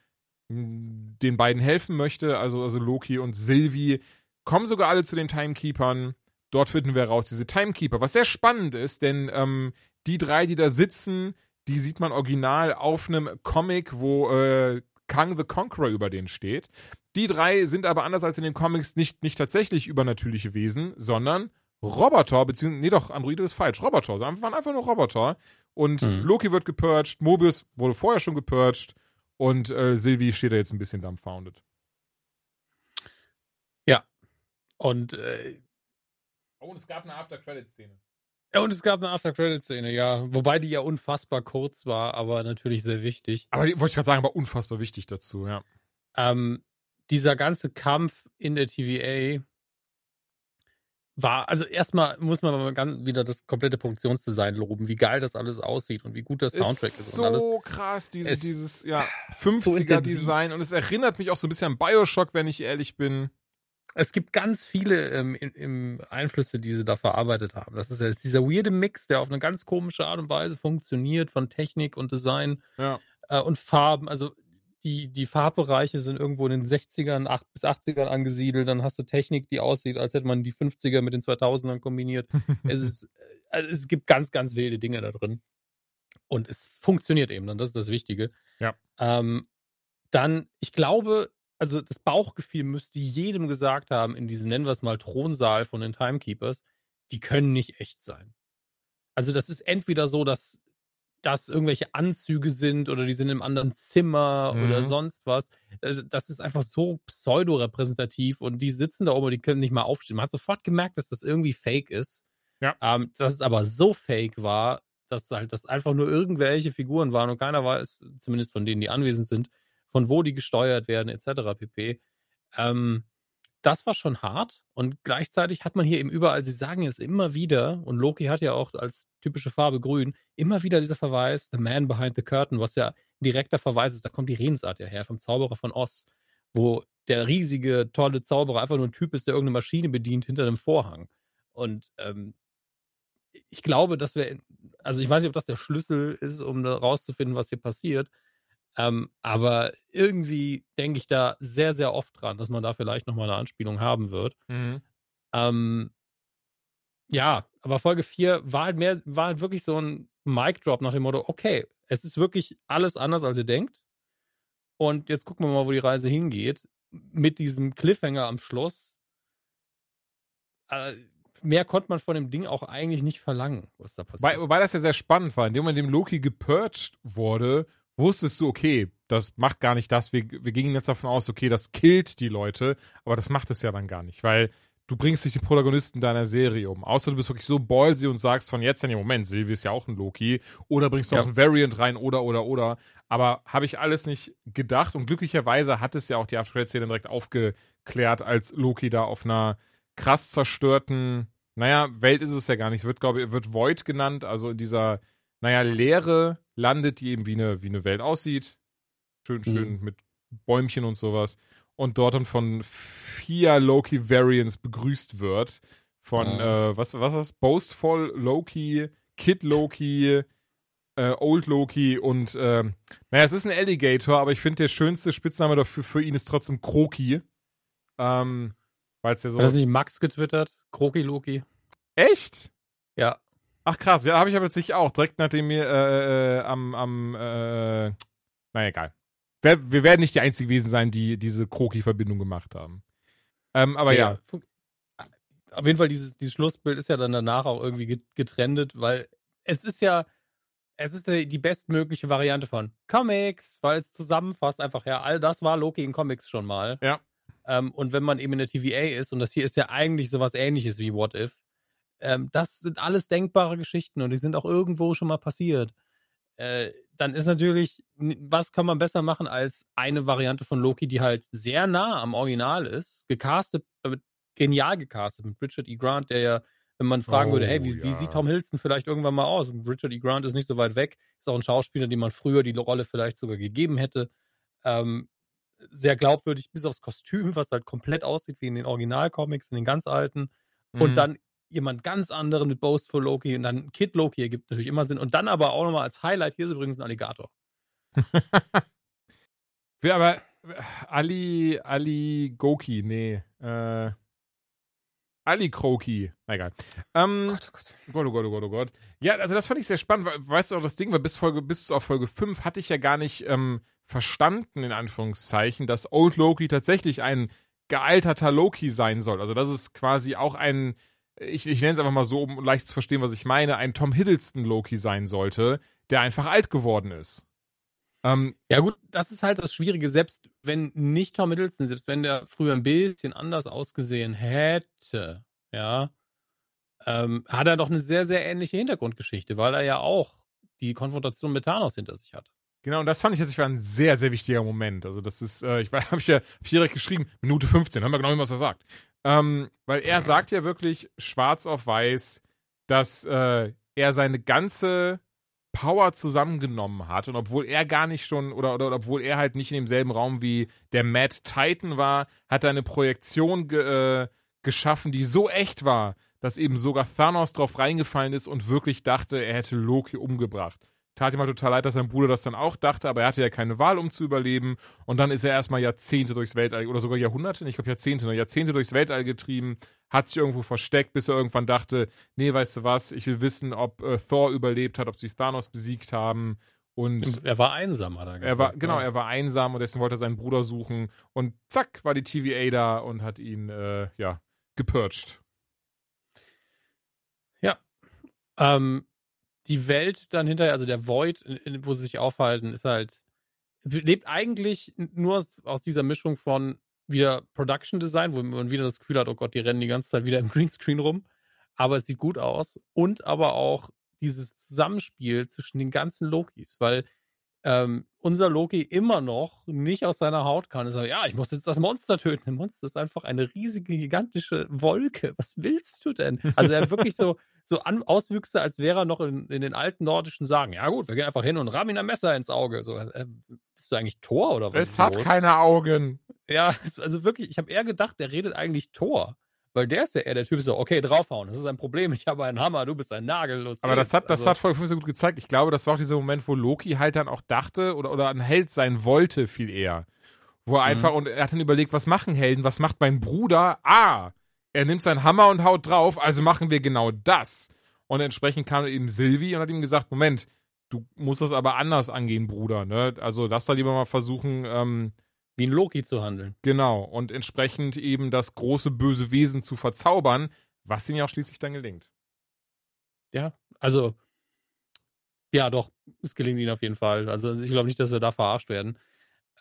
den beiden helfen möchte, also, also Loki und Sylvie, kommen sogar alle zu den Timekeepern. Dort finden wir raus, diese Timekeeper, was sehr spannend ist, denn ähm, die drei, die da sitzen, die sieht man original auf einem Comic, wo äh, Kang the Conqueror über den steht. Die drei sind aber anders als in den Comics nicht, nicht tatsächlich übernatürliche Wesen, sondern Roboter, beziehungsweise, nee doch, Androide ist falsch, Roboter, sie waren einfach nur Roboter. Und Mhm. Loki wird gepurcht, Mobius wurde vorher schon gepurcht und äh, Sylvie steht da jetzt ein bisschen dumbfounded. Und, äh, Oh, und es gab eine After-Credit-Szene. ja, und es gab eine After-Credit-Szene, ja. Wobei die ja unfassbar kurz war, aber natürlich sehr wichtig. Aber die, wollte ich gerade sagen, war unfassbar wichtig dazu, ja. ähm, dieser ganze Kampf in der TVA war, also erstmal muss man mal ganz wieder das komplette Produktionsdesign loben, wie geil das alles aussieht und wie gut das Soundtrack ist, ist und alles. so krass, diese, Es- dieses ja, so 50er-Design. und es erinnert mich auch so ein bisschen an Bioshock, wenn ich ehrlich bin. Es gibt ganz viele ähm, in, im Einflüsse, die sie da verarbeitet haben. Das ist ja dieser weirde Mix, der auf eine ganz komische Art und Weise funktioniert von Technik und Design Ja. äh, und Farben. Also die, die Farbbereiche sind irgendwo in den 60ern, 8 bis 80ern angesiedelt. Dann hast du Technik, die aussieht, als hätte man die 50er mit den 2000ern kombiniert. (laughs) es, ist, also es gibt ganz, ganz wilde Dinge da drin. Und es funktioniert eben dann, das ist das Wichtige. Ja. Ähm, dann, ich glaube, also das Bauchgefühl müsste jedem gesagt haben, in diesem, nennen wir es mal, Thronsaal von den Timekeepers, die können nicht echt sein. Also das ist entweder so, dass das irgendwelche Anzüge sind oder die sind im anderen Zimmer Mhm. oder sonst was. Also das ist einfach so pseudo-repräsentativ und die sitzen da oben und die können nicht mal aufstehen. Man hat sofort gemerkt, dass das irgendwie fake ist. Ja. Ähm, dass es aber so fake war, dass halt das einfach nur irgendwelche Figuren waren und keiner weiß, zumindest von denen, die anwesend sind, von wo die gesteuert werden, etc. pp. Ähm, das war schon hart und gleichzeitig hat man hier eben überall, sie sagen es immer wieder, und Loki hat ja auch als typische Farbe grün, immer wieder dieser Verweis, The Man Behind the Curtain, was ja ein direkter Verweis ist, da kommt die Redensart ja her, vom Zauberer von Oz, wo der riesige, tolle Zauberer einfach nur ein Typ ist, der irgendeine Maschine bedient hinter einem Vorhang. Und ähm, ich glaube, dass wir, also ich weiß nicht, ob das der Schlüssel ist, um da rauszufinden, was hier passiert. Ähm, aber irgendwie denke ich da sehr, sehr oft dran, dass man da vielleicht nochmal eine Anspielung haben wird. Mhm. Ähm, ja, aber Folge 4 war halt mehr, war halt wirklich so ein Mic-Drop nach dem Motto, okay, es ist wirklich alles anders, als ihr denkt. Und jetzt gucken wir mal, wo die Reise hingeht. Mit diesem Cliffhanger am Schluss. Äh, mehr konnte man von dem Ding auch eigentlich nicht verlangen, was da passiert. Wobei, wobei das ja sehr spannend war. In dem Moment, in dem Loki gepurcht wurde, wusstest du, okay, das macht gar nicht das. Wir, wir gingen jetzt davon aus, okay, das killt die Leute, aber das macht es ja dann gar nicht, weil du bringst nicht den Protagonisten deiner Serie um. Außer du bist wirklich so ballsy und sagst von jetzt in dem Moment, Sylvie ist ja auch ein Loki. Oder bringst du Ja. auch ein Variant rein oder, oder, oder. Aber habe ich alles nicht gedacht. Und glücklicherweise hat es ja auch die After-Credit-Szene direkt aufgeklärt, als Loki da auf einer krass zerstörten, naja, Welt ist es ja gar nicht. Es wird, glaube ich, wird Void genannt. Also in dieser, naja, Leere landet, die eben wie eine, wie eine Welt aussieht. Schön, schön mit Bäumchen und sowas. Und dort dann von vier Loki-Variants begrüßt wird. Von, äh, was, was ist das? Boastful Loki, Kid Loki, äh, Old Loki und, ähm, naja, es ist ein Alligator, aber ich finde, der schönste Spitzname dafür für ihn ist trotzdem Kroki. Ähm, weil es ja so. Hat das nicht Max getwittert? Kroki Loki? Echt? Ja. Ach krass, ja, habe ich aber jetzt nicht auch. Direkt nachdem wir äh, äh, am, am äh, naja, egal. Wir, wir werden nicht die einzigen gewesen sein, die diese Kroki-Verbindung gemacht haben. Ähm, aber ja. Fu- Auf jeden Fall, dieses, dieses Schlussbild ist ja dann danach auch irgendwie get- getrennt, weil es ist ja, es ist die die bestmögliche Variante von Comics, weil es zusammenfasst einfach, ja, all das war Loki in Comics schon mal. Ja. Ähm, und wenn man eben in der TVA ist, und das hier ist ja eigentlich sowas ähnliches wie What If, ähm, das sind alles denkbare Geschichten und die sind auch irgendwo schon mal passiert. Äh, dann ist natürlich, was kann man besser machen als eine Variante von Loki, die halt sehr nah am Original ist, gecastet, äh, genial gecastet mit Richard E. Grant, der ja, wenn man fragen würde, Oh, hey, wie, wie ja. sieht Tom Hiddleston vielleicht irgendwann mal aus? Und Richard E. Grant ist nicht so weit weg, ist auch ein Schauspieler, dem man früher die Rolle vielleicht sogar gegeben hätte. Ähm, sehr glaubwürdig, bis aufs Kostüm, was halt komplett aussieht wie in den Originalcomics, in den ganz alten. Und Mhm. dann jemand ganz anderen mit Boastful Loki und dann Kid Loki ergibt natürlich immer Sinn. Und dann aber auch nochmal als Highlight, hier ist übrigens ein Alligator. (laughs) Wir aber Ali, Ali Goki, nee, äh, Ali Kroki, na egal. Ähm, oh Gott. Gott, oh Gott, oh Gott, oh Gott. Ja, also das fand ich sehr spannend. weil- Weißt du auch das Ding, weil bis Folge, bis auf Folge 5 hatte ich ja gar nicht ähm, verstanden, in Anführungszeichen, dass Old Loki tatsächlich ein gealterter Loki sein soll. Also das ist quasi auch ein, ich, ich nenne es einfach mal so, um leicht zu verstehen, was ich meine, ein Tom Hiddleston Loki sein sollte, der einfach alt geworden ist. Ähm, Ja gut, das ist halt das Schwierige, selbst wenn nicht Tom Hiddleston, selbst wenn der früher ein bisschen anders ausgesehen hätte, ja, ähm, hat er doch eine sehr, sehr ähnliche Hintergrundgeschichte, weil er ja auch die Konfrontation mit Thanos hinter sich hat. Genau, und das fand ich jetzt war ein sehr, sehr wichtiger Moment. Also, das ist, äh, ich (laughs) habe ich ja hab ich hier direkt geschrieben, Minute 15, hören wir genau, was er sagt. Ähm, weil er sagt ja wirklich schwarz auf weiß, dass äh, er seine ganze Power zusammengenommen hat und obwohl er gar nicht schon oder, oder, oder obwohl er halt nicht in demselben Raum wie der Mad Titan war, hat er eine Projektion ge, äh, geschaffen, die so echt war, dass eben sogar Thanos drauf reingefallen ist und wirklich dachte, er hätte Loki umgebracht. Tat ihm halt total leid, dass sein Bruder das dann auch dachte, aber er hatte ja keine Wahl, um zu überleben. Und dann ist er erstmal Jahrzehnte durchs Weltall, oder sogar Jahrhunderte, ich glaube Jahrzehnte, ne, Jahrzehnte durchs Weltall getrieben, hat sich irgendwo versteckt, bis er irgendwann dachte, nee, weißt du was, ich will wissen, ob äh, Thor überlebt hat, ob sie Thanos besiegt haben. Und Er war einsam, hat er gesagt. er war, genau, ja. er war einsam und deswegen wollte er seinen Bruder suchen. Und zack, war die TVA da und hat ihn, äh, ja, gepurcht. Ähm, die Welt dann hinterher, also der Void, wo sie sich aufhalten, ist halt, lebt eigentlich nur aus, aus dieser Mischung von wieder Production Design, wo man wieder das Gefühl hat, oh Gott, die rennen die ganze Zeit wieder im (laughs) Greenscreen rum, aber es sieht gut aus und aber auch dieses Zusammenspiel zwischen den ganzen Lokis, weil ähm, unser Loki immer noch nicht aus seiner Haut kann. Er sagt, ja, ich muss jetzt das Monster töten. Das Monster ist einfach eine riesige, gigantische Wolke. Was willst du denn? Also er hat wirklich so, (laughs) so An Auswüchse, als wäre er noch in, in den alten nordischen Sagen. Ja gut, wir gehen einfach hin und rammen ihm ein Messer ins Auge. So, äh, bist du eigentlich Tor oder was? Es hat los? keine Augen. Ja, (laughs) also wirklich, ich habe eher gedacht, der redet eigentlich Tor. Weil der ist ja eher der Typ, so, okay, draufhauen, das ist ein Problem, ich habe einen Hammer, du bist ein Nagel, los Aber das hat, das Also- hat Folge 5 so gut gezeigt. Ich glaube, das war auch dieser Moment, wo Loki halt dann auch dachte oder, oder ein Held sein wollte, viel eher. Wo er einfach, und er hat dann überlegt, was machen Helden, was macht mein Bruder? Ah, er nimmt seinen Hammer und haut drauf, also machen wir genau das. Und entsprechend kam eben Sylvie und hat ihm gesagt, Moment, du musst das aber anders angehen, Bruder. Ne? Also lass da lieber mal versuchen, ähm, wie ein Loki zu handeln. genau, und entsprechend eben das große böse Wesen zu verzaubern, was ihm ja auch schließlich dann gelingt. Ja, also, ja, doch, es gelingt ihnen auf jeden Fall. Also, ich glaube nicht, dass wir da verarscht werden.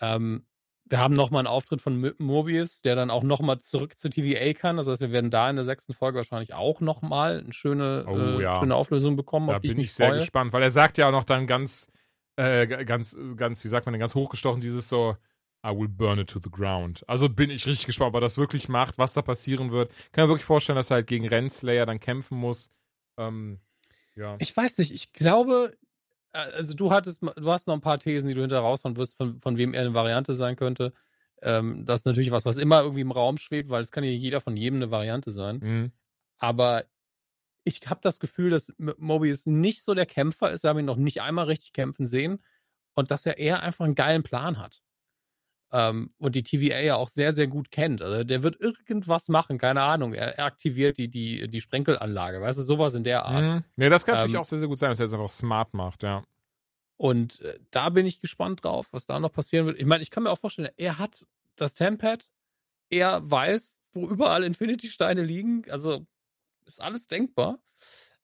Ähm, wir haben nochmal einen Auftritt von Mobius, der dann auch nochmal zurück zur TVA kann. Das heißt, wir werden da in der sechsten Folge wahrscheinlich auch nochmal eine schöne, Oh, äh, ja. schöne Auflösung bekommen, Da ich bin mich ich sehr freue. gespannt, weil er sagt ja auch noch dann ganz, äh, ganz, ganz, wie sagt man denn, ganz hochgestochen, dieses so, I will burn it to the ground. Also bin ich richtig gespannt, ob er das wirklich macht, was da passieren wird. Kann mir wirklich vorstellen, dass er halt gegen Renslayer dann kämpfen muss. Ähm, ja. Ich weiß nicht, ich glaube, äh, also du hattest, du hast noch ein paar Thesen, die du hinterher raushauen wirst, von, von wem er eine Variante sein könnte. Ähm, das ist natürlich was, was immer irgendwie im Raum schwebt, weil es kann ja jeder von jedem eine Variante sein. Mhm. Aber ich habe das Gefühl, dass Mobius nicht so der Kämpfer ist. Wir haben ihn noch nicht einmal richtig kämpfen sehen. Und dass er eher einfach einen geilen Plan hat. Ähm, und die TVA ja auch sehr, sehr gut kennt. Also der wird irgendwas machen, keine Ahnung. Er, er aktiviert die, die, die Sprenkelanlage. Weißt du, sowas in der Art. Mhm. Nee, das kann natürlich Ähm, auch sehr, sehr gut sein, dass er jetzt einfach smart macht, ja. Und äh, da bin ich gespannt drauf, was da noch passieren wird. Ich meine, ich kann mir auch vorstellen, er hat das Tempad, er weiß, wo überall Infinity-Steine liegen. Also ist alles denkbar,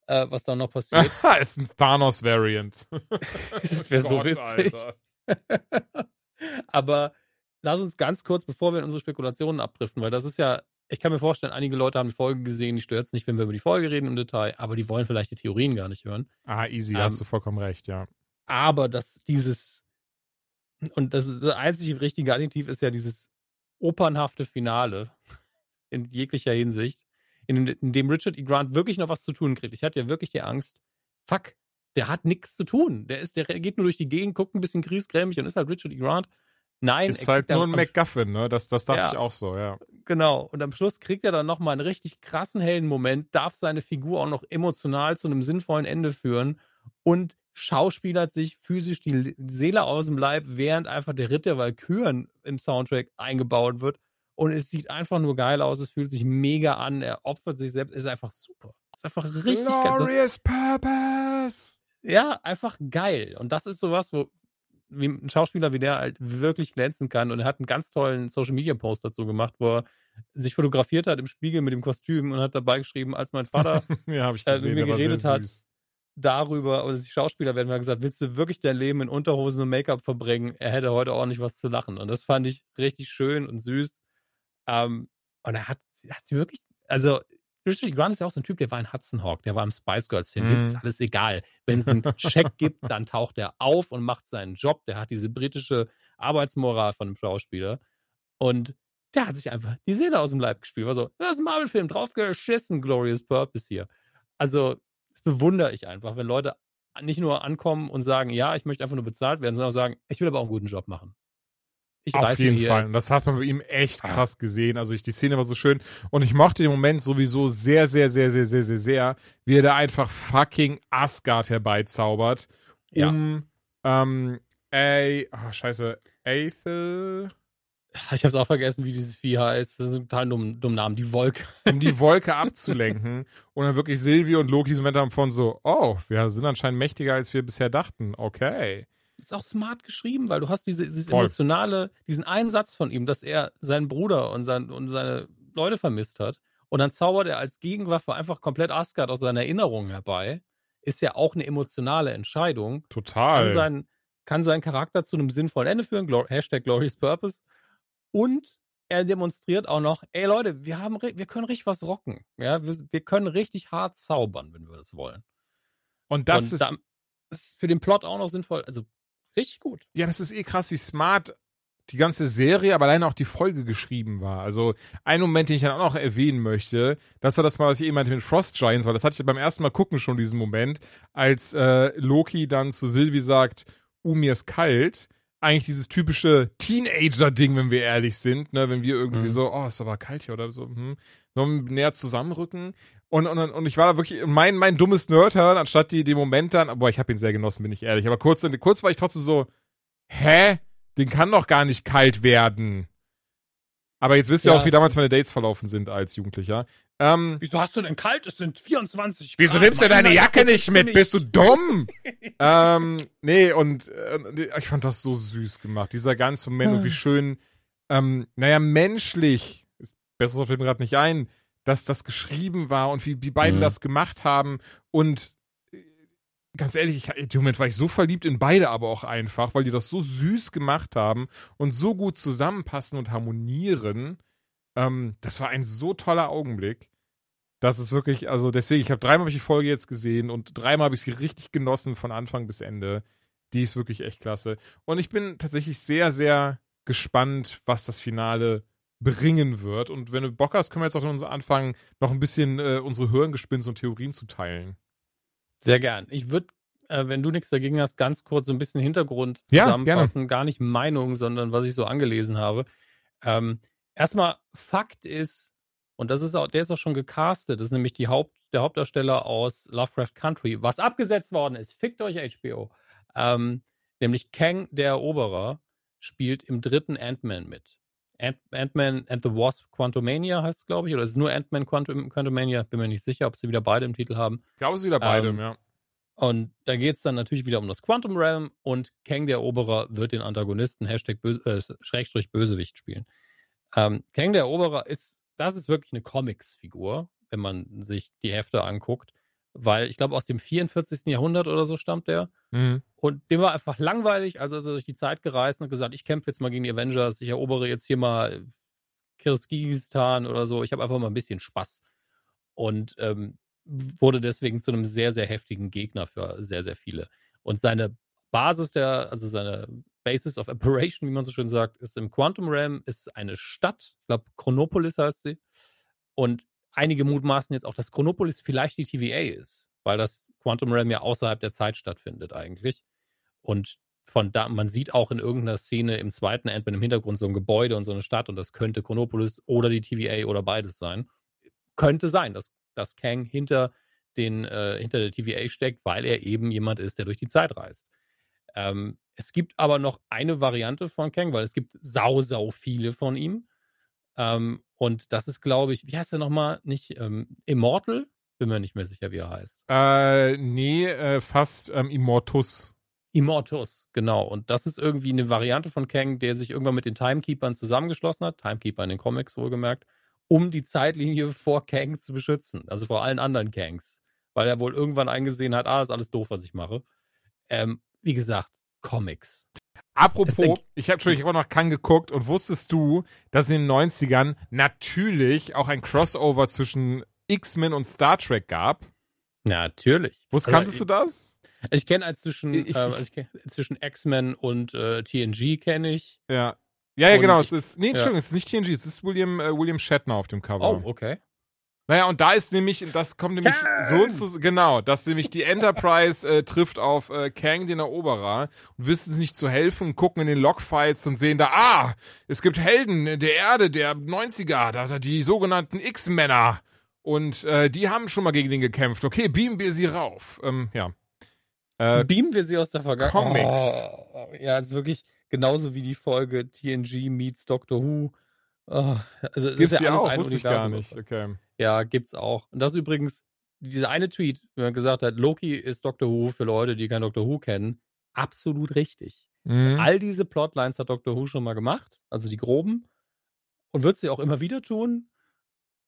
äh, was da noch (laughs) passiert. ist ein Thanos-Variant. (laughs) das wäre so (laughs) witzig. Aber lass uns ganz kurz, bevor wir in unsere Spekulationen abdriften, weil das ist ja, ich kann mir vorstellen, einige Leute haben die Folge gesehen, die stört es nicht, wenn wir über die Folge reden im Detail, aber die wollen vielleicht die Theorien gar nicht hören. Ah, easy, Ähm, hast du vollkommen recht, ja. aber dass dieses und das, ist, das einzige richtige Adjektiv ist ja dieses opernhafte Finale in jeglicher Hinsicht, in, in dem Richard E. Grant wirklich noch was zu tun kriegt. Ich hatte ja wirklich die Angst, fuck, der hat nichts zu tun. Der ist, der geht nur durch die Gegend, guckt ein bisschen griesgrämig und ist halt Richard E. Grant. Nein, Ist halt nur ein MacGuffin, ne? Das, das dachte Ja. ich auch so, ja. Genau. Und am Schluss kriegt er dann nochmal einen richtig krassen Heldenmoment, darf seine Figur auch noch emotional zu einem sinnvollen Ende führen und schauspielert sich physisch die Le- Seele aus dem Leib, während einfach der Ritt der Walküren im Soundtrack eingebaut wird. Und es sieht einfach nur geil aus, es fühlt sich mega an, er opfert sich selbst, ist einfach super. Ist einfach richtig geil. Das, Glorious Purpose! ja, einfach geil. Und das ist sowas, wo wie ein Schauspieler wie der halt wirklich glänzen kann. Und er hat einen ganz tollen Social Media Post dazu gemacht, wo er sich fotografiert hat im Spiegel mit dem Kostüm und hat dabei geschrieben, als mein Vater (laughs) ja, habe ich äh, gesehen, mit mir geredet hat, darüber, oder die Schauspieler werden mal gesagt, willst du wirklich dein Leben in Unterhosen und Make-up verbringen? Er hätte heute ordentlich was zu lachen. Und das fand ich richtig schön und süß. Ähm, und er hat, hat sie wirklich, also. Grant ist ja auch so ein Typ, der war in Hudson Hawk, der war im Spice Girls Film, Mhm. ist alles egal. Wenn es einen Check gibt, dann taucht er auf und macht seinen Job. Der hat diese britische Arbeitsmoral von einem Schauspieler. Und der hat sich einfach die Seele aus dem Leib gespielt. War so, das ist ein Marvel-Film, draufgeschissen, Glorious Purpose hier. Also, das bewundere ich einfach, wenn Leute nicht nur ankommen und sagen, ja, ich möchte einfach nur bezahlt werden, sondern auch sagen, ich will aber auch einen guten Job machen. Ich Auf jeden Fall. jetzt- Und das hat man bei ihm echt Ah. krass gesehen. Also ich, die Szene war so schön. Und ich mochte den Moment sowieso sehr, sehr, sehr, sehr, sehr, sehr, sehr, wie er da einfach fucking Asgard herbeizaubert. Ja. Um, ähm, ey, ah, scheiße, Aethel, ich habe es auch vergessen, wie dieses Vieh heißt. Das ist ein total dumm, dumm Namen. Die Wolke. um die (laughs) Wolke abzulenken. Und dann wirklich Silvio und Loki mit haben von so, oh, wir sind anscheinend mächtiger, als wir bisher dachten. Okay. Ist auch smart geschrieben, weil du hast diese, dieses Voll. emotionale, diesen einen Satz von ihm, dass er seinen Bruder und, sein, und seine Leute vermisst hat. Und dann zaubert er als Gegenwaffe einfach komplett Asgard aus seiner Erinnerung herbei. Ist ja auch eine emotionale Entscheidung. Total. kann, sein, kann seinen Charakter zu einem sinnvollen Ende führen. Glor Hashtag Glorious Purpose. Und er demonstriert auch noch, ey Leute, wir, haben, wir können richtig was rocken. Ja, wir, wir können richtig hart zaubern, wenn wir das wollen. und das Und ist, ist für den Plot auch noch sinnvoll. Also richtig gut. ja, das ist eh krass, wie smart die ganze Serie, aber alleine auch die Folge geschrieben war. Also ein Moment, den ich dann auch noch erwähnen möchte, das war das mal, was ich eben meinte mit Frost Giants, weil das hatte ich beim ersten Mal gucken schon diesen Moment, als äh, Loki dann zu Sylvie sagt, uh, mir ist kalt. Eigentlich dieses typische Teenager-Ding, wenn wir ehrlich sind, ne, wenn wir irgendwie Mhm. so, oh, ist aber kalt hier oder so, hm, noch näher zusammenrücken. Und, und, und ich war da wirklich, mein, mein dummes Nerd hören, anstatt die, den Moment dann, aber ich habe ihn sehr genossen, bin ich ehrlich. Aber kurz, kurz war ich trotzdem so, hä? Den kann doch gar nicht kalt werden. Aber jetzt wisst ihr Ja. auch, wie damals meine Dates verlaufen sind als Jugendlicher. Ähm, Wieso hast du denn kalt? Es sind 24 wieso nimmst du deine Jacke nicht mit? Bist du dumm? (laughs) ähm, nee, und äh, ich fand das so süß gemacht. Dieser ganze Moment und wie schön, ähm, naja, menschlich, ist besseres fällt mir gerade nicht ein, dass das geschrieben war und wie die beiden Mhm. das gemacht haben und äh, ganz ehrlich, ich, in dem Moment war ich so verliebt in beide aber auch einfach, weil die das so süß gemacht haben und so gut zusammenpassen und harmonieren. Ähm, das war ein so toller Augenblick. Das ist wirklich, also deswegen, ich habe dreimal hab ich die Folge jetzt gesehen und dreimal habe ich sie richtig genossen von Anfang bis Ende. Die ist wirklich echt klasse. Und ich bin tatsächlich sehr, sehr gespannt, was das Finale bringen wird. Und wenn du Bock hast, können wir jetzt auch anfangen, noch ein bisschen äh, unsere Hirngespinste und Theorien zu teilen. Sehr gern. Ich würde, äh, wenn du nichts dagegen hast, ganz kurz so ein bisschen Hintergrund zusammenfassen. Ja, Gar nicht Meinung, sondern was ich so angelesen habe. Ähm, erstmal, Fakt ist, und das ist auch, der ist auch schon gecastet, das ist nämlich die Haupt, der Hauptdarsteller aus Lovecraft Country, was abgesetzt worden ist. Fickt euch HBO. Ähm, nämlich Kang der Eroberer spielt im dritten Ant-Man mit. Ant-Man and the Wasp Quantumania heißt es, glaube ich, oder ist es nur Ant-Man Quantum, Quantumania? Bin mir nicht sicher, ob sie wieder beide im Titel haben. Ich glaube, sie wieder beide, ähm, ja. Und da geht es dann natürlich wieder um das Quantum Realm und Kang der Eroberer wird den Antagonisten Hashtag Böse, äh, Schrägstrich Bösewicht spielen. Ähm, Kang der Eroberer ist, das ist wirklich eine Comics-Figur, wenn man sich die Hefte anguckt weil ich glaube, aus dem 44. Jahrhundert oder so stammt der. Mhm. Und dem war einfach langweilig, also ist er durch die Zeit gereist und gesagt, ich kämpfe jetzt mal gegen die Avengers, ich erobere jetzt hier mal Kirgisistan oder so, ich habe einfach mal ein bisschen Spaß. Und ähm, wurde deswegen zu einem sehr, sehr heftigen Gegner für sehr, sehr viele. Und seine Basis der, also seine Basis of Operation, wie man so schön sagt, ist im Quantum Realm, ist eine Stadt, ich glaube Chronopolis heißt sie. Und einige mutmaßen jetzt auch, dass Chronopolis vielleicht die TVA ist, weil das Quantum Realm ja außerhalb der Zeit stattfindet eigentlich. Und von da, man sieht auch in irgendeiner Szene im zweiten Endman im Hintergrund so ein Gebäude und so eine Stadt und das könnte Chronopolis oder die TVA oder beides sein. Könnte sein, dass, dass Kang hinter, den, äh, hinter der TVA steckt, weil er eben jemand ist, der durch die Zeit reist. Ähm, es gibt aber noch eine Variante von Kang, weil es gibt sau, sau viele von ihm. Ähm, und das ist, glaube ich, wie heißt er nochmal? Nicht ähm, Immortal? Bin mir nicht mehr sicher, wie er heißt. Äh, nee, äh, fast ähm, Immortus. Immortus, genau. Und das ist irgendwie eine Variante von Kang, der sich irgendwann mit den Timekeepers zusammengeschlossen hat, Timekeeper in den Comics wohlgemerkt, um die Zeitlinie vor Kang zu beschützen. Also vor allen anderen Kangs. Weil er wohl irgendwann eingesehen hat, ah, ist alles doof, was ich mache. Ähm, wie gesagt, Comics. Apropos, ich habe schon auch noch Kang geguckt und wusstest du, dass in den 90ern natürlich auch ein Crossover zwischen X-Men und Star Trek gab? Natürlich. Wusst, also, kanntest du das? Ich kenne als zwischen, ich, äh, also kenn, zwischen X-Men und äh, TNG kenne ich. Ja. Ja, ja, genau. Ich, es ist, nee, Entschuldigung, ja. es ist nicht TNG, es ist William, äh, William Shatner auf dem Cover. Oh, okay. Naja, und da ist nämlich, das kommt nämlich Kang! so zu, genau, dass nämlich die Enterprise äh, trifft auf äh, Kang, den Eroberer, und wissen sich nicht zu helfen, gucken in den Logfights und sehen da, ah, es gibt Helden der Erde, der 90er, da sind die sogenannten X-Männer. Und äh, die haben schon mal gegen den gekämpft. Okay, beamen wir sie rauf. Ähm, ja. Äh, beamen wir sie aus der Vergangenheit. Comics. Oh, ja, ist wirklich genauso wie die Folge TNG meets Doctor Who. Oh, also Gibt's ja auch, wusste ich gar nicht. Okay. Ja, gibt's auch. Und das ist übrigens dieser eine Tweet, wie man gesagt hat, Loki ist Doctor Who für Leute, die kein Doctor Who kennen, absolut richtig. Mhm. All diese Plotlines hat Doctor Who schon mal gemacht, also die groben, und wird sie auch immer wieder tun.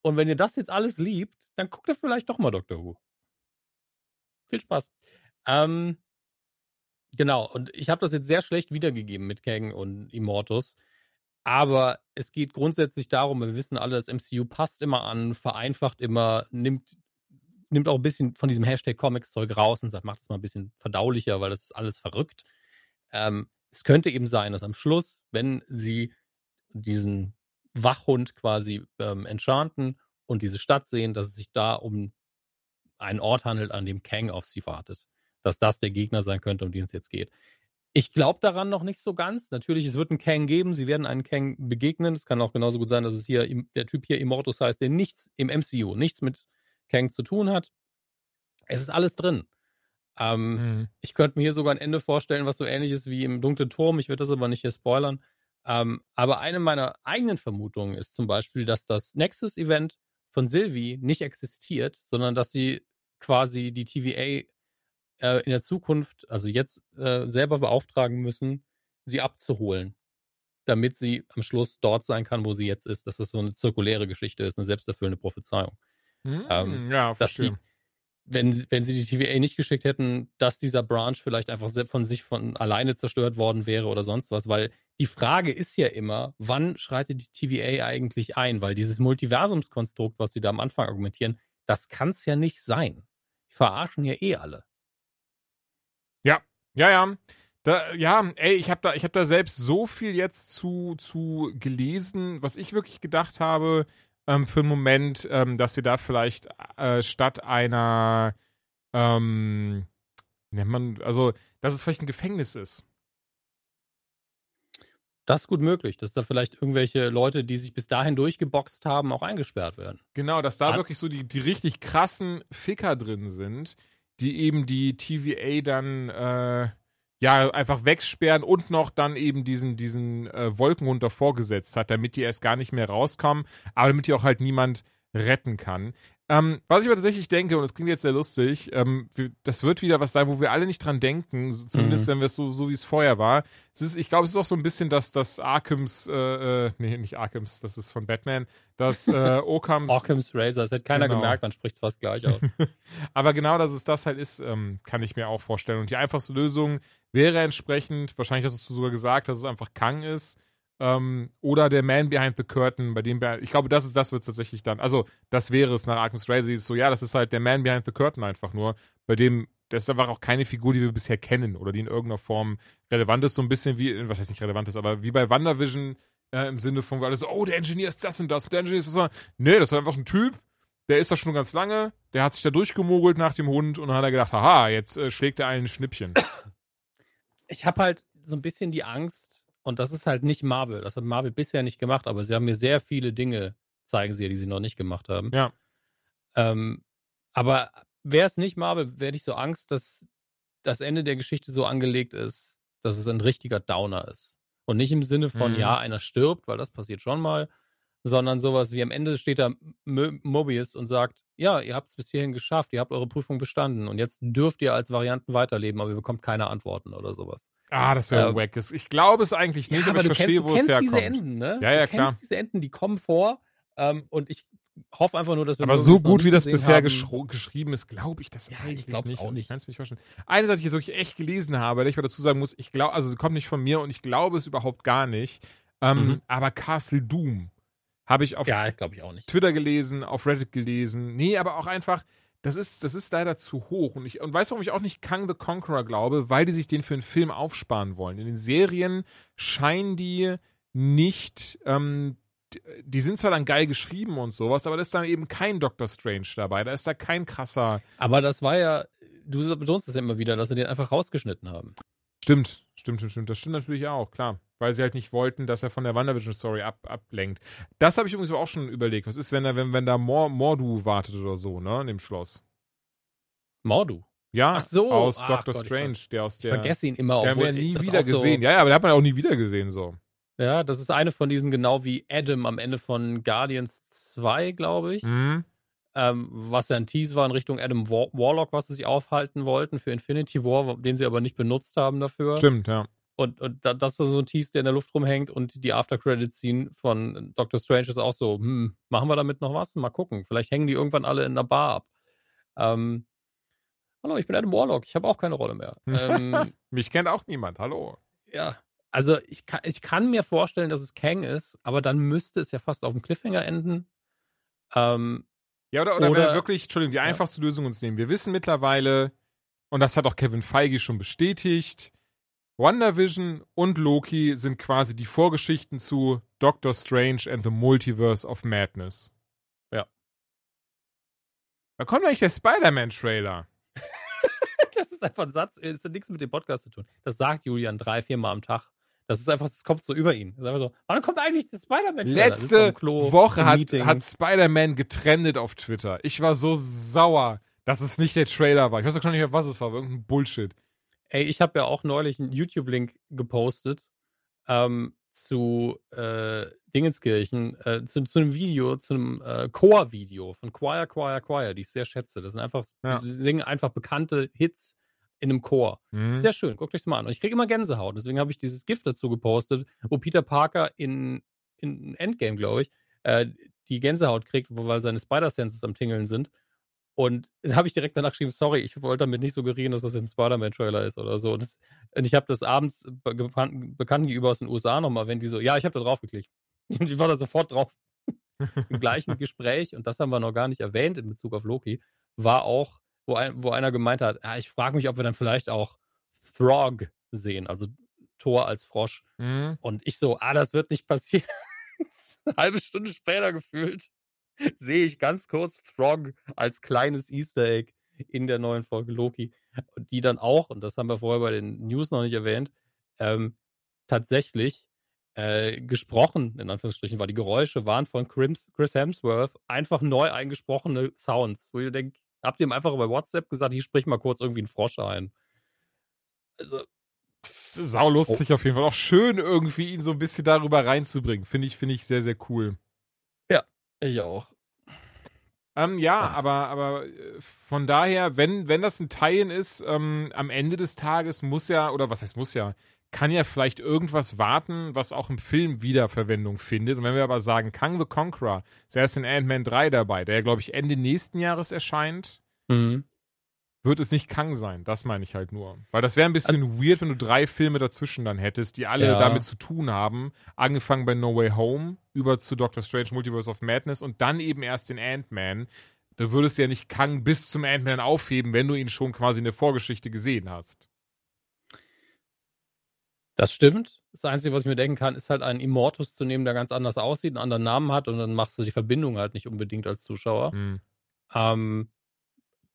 Und wenn ihr das jetzt alles liebt, dann guckt ihr vielleicht doch mal Doctor Who. Viel Spaß. Ähm, genau, und ich habe das jetzt sehr schlecht wiedergegeben mit Kang und Immortus. Aber es geht grundsätzlich darum, wir wissen alle, das MCU passt immer an, vereinfacht immer, nimmt, nimmt auch ein bisschen von diesem Hashtag Comics-Zeug raus und sagt, macht es mal ein bisschen verdaulicher, weil das ist alles verrückt. Ähm, es könnte eben sein, dass am Schluss, wenn sie diesen Wachhund quasi ähm, enchanten und diese Stadt sehen, dass es sich da um einen Ort handelt, an dem Kang auf sie wartet. Dass das der Gegner sein könnte, um den es jetzt geht. Ich glaube daran noch nicht so ganz. Natürlich, es wird einen Kang geben. Sie werden einen Kang begegnen. Es kann auch genauso gut sein, dass es hier der Typ hier Immortus heißt, der nichts im MCU, nichts mit Kang zu tun hat. Es ist alles drin. Ähm, mhm. Ich könnte mir hier sogar ein Ende vorstellen, was so ähnlich ist wie im Dunklen Turm. Ich werde das aber nicht hier spoilern. Ähm, aber eine meiner eigenen Vermutungen ist zum Beispiel, dass das Nexus-Event von Sylvie nicht existiert, sondern dass sie quasi die TVA äh, in der Zukunft, also jetzt äh, selber beauftragen müssen, sie abzuholen, damit sie am Schluss dort sein kann, wo sie jetzt ist. Dass das so eine zirkuläre Geschichte ist, eine selbsterfüllende Prophezeiung. Mm, ähm, ja, dass die, wenn, wenn sie die TVA nicht geschickt hätten, dass dieser Branch vielleicht einfach von sich von alleine zerstört worden wäre oder sonst was, weil die Frage ist ja immer, wann schreitet die TVA eigentlich ein? Weil dieses Multiversumskonstrukt, was sie da am Anfang argumentieren, das kann es ja nicht sein. Die verarschen ja eh alle. Ja, ja, ja. Da, ja, ey, ich habe da, hab da selbst so viel jetzt zu, zu gelesen, was ich wirklich gedacht habe, ähm, für einen Moment, ähm, dass sie da vielleicht äh, statt einer, ähm, nennt man, also, dass es vielleicht ein Gefängnis ist. Das ist gut möglich, dass da vielleicht irgendwelche Leute, die sich bis dahin durchgeboxt haben, auch eingesperrt werden. Genau, dass da An wirklich so die, die richtig krassen Ficker drin sind, die eben die TVA dann äh, ja einfach wegsperren und noch dann eben diesen, diesen äh, Wolkenhund davor gesetzt hat, damit die erst gar nicht mehr rauskommen, aber damit die auch halt niemand retten kann. Ähm, was ich aber tatsächlich denke, und das klingt jetzt sehr lustig, ähm, das wird wieder was sein, wo wir alle nicht dran denken, zumindest mhm. wenn wir es so, so wie es vorher war. Es ist, ich glaube, es ist auch so ein bisschen das, das Arkhams, äh, äh, nee, nicht Arkhams, das ist von Batman, das äh, (laughs) Occams. Occams Razor, das hätte keiner genau. gemerkt, man spricht es fast gleich aus. (laughs) aber genau, dass es das halt ist, ähm, kann ich mir auch vorstellen. Und die einfachste Lösung wäre entsprechend, wahrscheinlich hast du sogar gesagt, dass es einfach Kang ist ähm, oder der Man Behind the Curtain, bei dem, ich glaube, das ist, das wird tatsächlich dann, also das wäre es nach Arkham's Razor, ist so, ja, das ist halt der Man Behind the Curtain einfach nur, bei dem, das ist einfach auch keine Figur, die wir bisher kennen oder die in irgendeiner Form relevant ist, so ein bisschen wie, was heißt nicht relevant ist, aber wie bei WandaVision äh, im Sinne von, weil so, oh, der Engineer ist das und das, der Engineer ist das. Nee, das ist einfach ein Typ, der ist da schon ganz lange, der hat sich da durchgemogelt nach dem Hund und dann hat er gedacht, haha, jetzt äh, schlägt er einen Schnippchen. Ich habe halt so ein bisschen die Angst, und das ist halt nicht Marvel. Das hat Marvel bisher nicht gemacht, aber sie haben mir sehr viele Dinge, zeigen sie ja, die sie noch nicht gemacht haben. Ja. Ähm, aber wäre es nicht Marvel, hätte ich so Angst, dass das Ende der Geschichte so angelegt ist, dass es ein richtiger Downer ist. Und nicht im Sinne von, mhm. ja, einer stirbt, weil das passiert schon mal, sondern sowas wie am Ende steht da Mobius und sagt, ja, ihr habt es bis hierhin geschafft, ihr habt eure Prüfung bestanden und jetzt dürft ihr als Varianten weiterleben, aber ihr bekommt keine Antworten oder sowas. Ah, das wäre äh, wack. Ich glaube es eigentlich nicht, ja, aber, aber ich verstehe, wo es herkommt. Diese Enden, ne? Ja, ja, du klar. diese Enden, die kommen vor ähm, und ich hoffe einfach nur, dass wir Aber so gut wie das bisher geschrieben ist, glaube ich das ja, eigentlich ich nicht. Auch nicht. Ich kann es mich vorstellen. Eine Sache, die ich wirklich echt gelesen habe, die ich mal dazu sagen muss, ich glaube, also sie kommt nicht von mir und ich glaube es überhaupt gar nicht. Ähm, mhm. Aber Castle Doom habe ich auf ja, ich ich auch nicht. Twitter gelesen, auf Reddit gelesen. Nee, aber auch einfach das ist, das ist leider zu hoch. Und ich und weiß, warum ich auch nicht Kang the Conqueror glaube, weil die sich den für einen Film aufsparen wollen. In den Serien scheinen die nicht, ähm, die sind zwar dann geil geschrieben und sowas, aber da ist dann eben kein Doctor Strange dabei. Da ist da kein krasser. Aber das war ja, du betonst das ja immer wieder, dass sie den einfach rausgeschnitten haben. Stimmt, stimmt, stimmt, stimmt. Das stimmt natürlich auch, klar weil sie halt nicht wollten, dass er von der WandaVision-Story ab, ablenkt. Das habe ich übrigens auch schon überlegt. Was ist, wenn da, wenn, wenn da Mor Mordu wartet oder so, ne, in dem Schloss? Mordu? Ja, so. aus Ach Doctor Gott, Strange, der aus der. Ich vergesse ihn immer, obwohl der nie wieder gesehen. So, ja, ja, aber der hat man auch nie wieder gesehen, so. Ja, das ist eine von diesen, genau wie Adam am Ende von Guardians 2, glaube ich. Mhm. Ähm, was ja ein Tease war in Richtung Adam War Warlock, was sie sich aufhalten wollten für Infinity War, den sie aber nicht benutzt haben dafür. Stimmt, ja. Und, und da, das ist so ein Tease, der in der Luft rumhängt und die After-Credit-Scene von Doctor Strange ist auch so, hm, machen wir damit noch was? Mal gucken. Vielleicht hängen die irgendwann alle in einer Bar ab. Ähm, hallo, ich bin Adam Warlock, ich habe auch keine Rolle mehr. (laughs) Ähm, Mich kennt auch niemand, hallo. Ja, also ich kann, ich kann mir vorstellen, dass es Kang ist, aber dann müsste es ja fast auf dem Cliffhanger enden. Ähm, ja, oder, oder, oder wir wirklich, Entschuldigung, die einfachste Lösung uns nehmen. Wir wissen mittlerweile, und das hat auch Kevin Feige schon bestätigt, WandaVision und Loki sind quasi die Vorgeschichten zu Doctor Strange and the Multiverse of Madness. Ja. Da kommt eigentlich der Spider-Man-Trailer. (laughs) das ist einfach ein Satz, das hat nichts mit dem Podcast zu tun. Das sagt Julian drei, viermal am Tag. Das ist einfach, das kommt so über ihn. Das ist einfach so, wann kommt eigentlich der Spider-Man-Trailer? Letzte Klo, Woche hat, hat Spider-Man getrendet auf Twitter. Ich war so sauer, dass es nicht der Trailer war. Ich weiß auch schon nicht mehr, was es war, irgendein Bullshit. Ey, ich habe ja auch neulich einen YouTube-Link gepostet ähm, zu äh, Dingenskirchen, äh, zu, zu, einem Video, zu einem äh, Chor-Video von Choir, Choir, Choir, die ich sehr schätze. Das sind einfach, ja. singen einfach bekannte Hits in einem Chor. Mhm. Sehr schön, guckt euch das mal an. Und ich kriege immer Gänsehaut. Deswegen habe ich dieses Gift dazu gepostet, wo Peter Parker in, in Endgame, glaube ich, äh, die Gänsehaut kriegt, weil seine Spider-Senses am Tingeln sind. Und da habe ich direkt danach geschrieben, sorry, ich wollte damit nicht suggerieren, dass das ein Spider-Man-Trailer ist oder so. Und, das, und ich habe das abends Bekannten, Bekannten gegenüber aus den USA nochmal, wenn die so, ja, ich habe da drauf geklickt. (laughs) Und ich war da sofort drauf. (laughs) Im gleichen Gespräch, und das haben wir noch gar nicht erwähnt in Bezug auf Loki, war auch, wo, ein, wo einer gemeint hat, ja, ich frage mich, ob wir dann vielleicht auch Throg sehen, also Thor als Frosch. Mhm. Und ich so, ah, das wird nicht passieren. (laughs) Eine halbe Stunde später gefühlt sehe ich ganz kurz Frog als kleines Easter Egg in der neuen Folge Loki. Die dann auch, und das haben wir vorher bei den News noch nicht erwähnt, ähm, tatsächlich äh, gesprochen, in Anführungsstrichen, weil die Geräusche waren von Chris, Chris Hemsworth einfach neu eingesprochene Sounds, wo ihr denkt, habt ihr ihm einfach bei WhatsApp gesagt, ich sprich mal kurz irgendwie einen Frosch ein. Also. Sau lustig oh. auf jeden Fall. Auch schön irgendwie ihn so ein bisschen darüber reinzubringen. Finde ich, finde ich sehr, sehr cool. Ich auch. Ähm, ja, Ach. aber, aber äh, von daher, wenn, wenn das ein Teilen ist, ähm, am Ende des Tages muss ja, oder was heißt muss ja, kann ja vielleicht irgendwas warten, was auch im Film Wiederverwendung findet. Und wenn wir aber sagen, Kang the Conqueror, ist erst in Ant-Man 3 dabei, der ja, glaube ich, Ende nächsten Jahres erscheint. Mhm wird es nicht Kang sein. Das meine ich halt nur. Weil das wäre ein bisschen also, weird, wenn du drei Filme dazwischen dann hättest, die alle ja. damit zu tun haben. Angefangen bei No Way Home, über zu Doctor Strange Multiverse of Madness und dann eben erst in Ant-Man. Da würdest du ja nicht Kang bis zum Ant-Man aufheben, wenn du ihn schon quasi in der Vorgeschichte gesehen hast. Das stimmt. Das Einzige, was ich mir denken kann, ist halt einen Immortus zu nehmen, der ganz anders aussieht, einen anderen Namen hat und dann machst du die Verbindung halt nicht unbedingt als Zuschauer. Mhm. Ähm,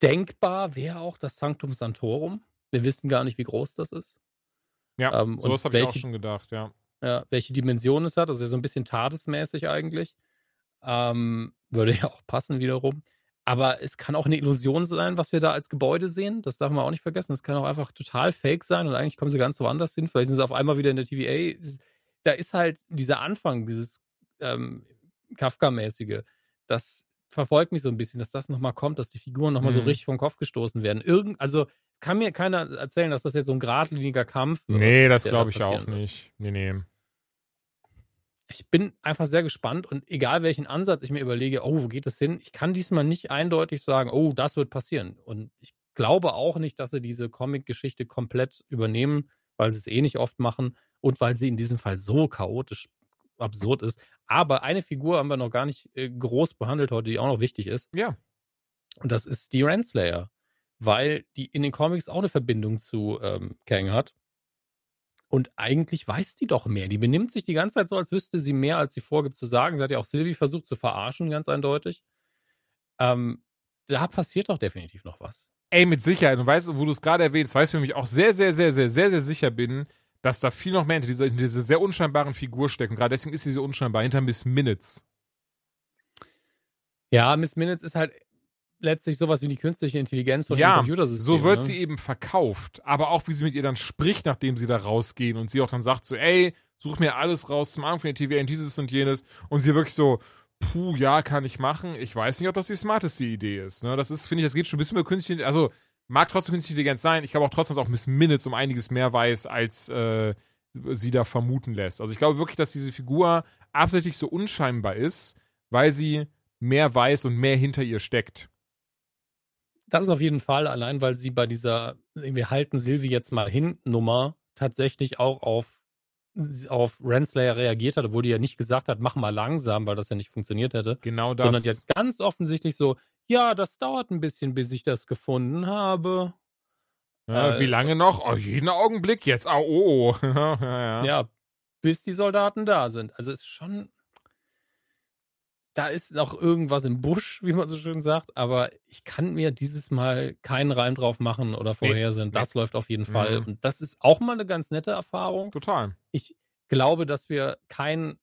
denkbar wäre auch das Sanctum Santorum. Wir wissen gar nicht, wie groß das ist. Ja, ähm, sowas habe ich auch schon gedacht, ja. Ja, welche Dimension es hat. Das ist ja so ein bisschen tadesmäßig eigentlich. Ähm, würde ja auch passen wiederum. Aber es kann auch eine Illusion sein, was wir da als Gebäude sehen. Das darf man auch nicht vergessen. Es kann auch einfach total fake sein und eigentlich kommen sie ganz woanders hin. Vielleicht sind sie auf einmal wieder in der TVA. Da ist halt dieser Anfang, dieses ähm, Kafka-mäßige, das verfolgt mich so ein bisschen, dass das nochmal kommt, dass die Figuren nochmal mhm. so richtig vom Kopf gestoßen werden. Irgend, also kann mir keiner erzählen, dass das jetzt so ein geradliniger Kampf wird. Nee, das glaube ich auch nicht. Nee, nee. Ich bin einfach sehr gespannt und egal welchen Ansatz ich mir überlege, oh, wo geht es hin? Ich kann diesmal nicht eindeutig sagen, oh, das wird passieren. Und ich glaube auch nicht, dass sie diese Comic-Geschichte komplett übernehmen, weil sie es eh nicht oft machen und weil sie in diesem Fall so chaotisch absurd ist. Aber eine Figur haben wir noch gar nicht äh, groß behandelt heute, die auch noch wichtig ist. Ja. Und das ist die Renslayer, weil die in den Comics auch eine Verbindung zu ähm, Kang hat. Und eigentlich weiß die doch mehr. Die benimmt sich die ganze Zeit so, als wüsste sie mehr, als sie vorgibt zu sagen. Sie hat ja auch Sylvie versucht zu verarschen, ganz eindeutig. Ähm, da passiert doch definitiv noch was. Ey, mit Sicherheit. Und weißt du, wo du es gerade erwähnst, weißt du, für mich auch sehr, sehr, sehr, sehr, sehr, sehr sicher bin, dass da viel noch mehr hinter dieser, dieser sehr unscheinbaren Figur steckt. Und gerade deswegen ist sie so unscheinbar, hinter Miss Minutes. Ja, Miss Minutes ist halt letztlich sowas wie die künstliche Intelligenz von ja, dem Computersystem. So wird ne? sie eben verkauft. Aber auch wie sie mit ihr dann spricht, nachdem sie da rausgehen und sie auch dann sagt so, ey, such mir alles raus zum Anfang der TVA und dieses und jenes. Und sie wirklich so, puh, ja, kann ich machen. Ich weiß nicht, ob das die smarteste Idee ist. Ne? Das ist, finde ich, das geht schon ein bisschen über künstliche, also mag trotzdem künstliche Intelligenz sein. Ich glaube auch trotzdem, dass auch Miss Minutes um einiges mehr weiß, als äh, sie da vermuten lässt. Also ich glaube wirklich, dass diese Figur absichtlich so unscheinbar ist, weil sie mehr weiß und mehr hinter ihr steckt. Das ist auf jeden Fall, allein weil sie bei dieser, wir halten Sylvie jetzt mal hin, Nummer tatsächlich auch auf, auf Renslayer reagiert hat, obwohl die ja nicht gesagt hat, mach mal langsam, weil das ja nicht funktioniert hätte. Genau das. Sondern die hat ganz offensichtlich so, ja, das dauert ein bisschen, bis ich das gefunden habe. Ja, äh, wie lange noch? Oh, jeden Augenblick jetzt. Oh, oh. (laughs) ja, ja. ja, bis die Soldaten da sind. Also es ist schon. Da ist noch irgendwas im Busch, (laughs) wie man so schön sagt, aber ich kann mir dieses Mal keinen Reim drauf machen oder vorhersehen. Nee, das nee. läuft auf jeden Fall. Mhm. Und das ist auch mal eine ganz nette Erfahrung. Total. Ich glaube, dass wir kein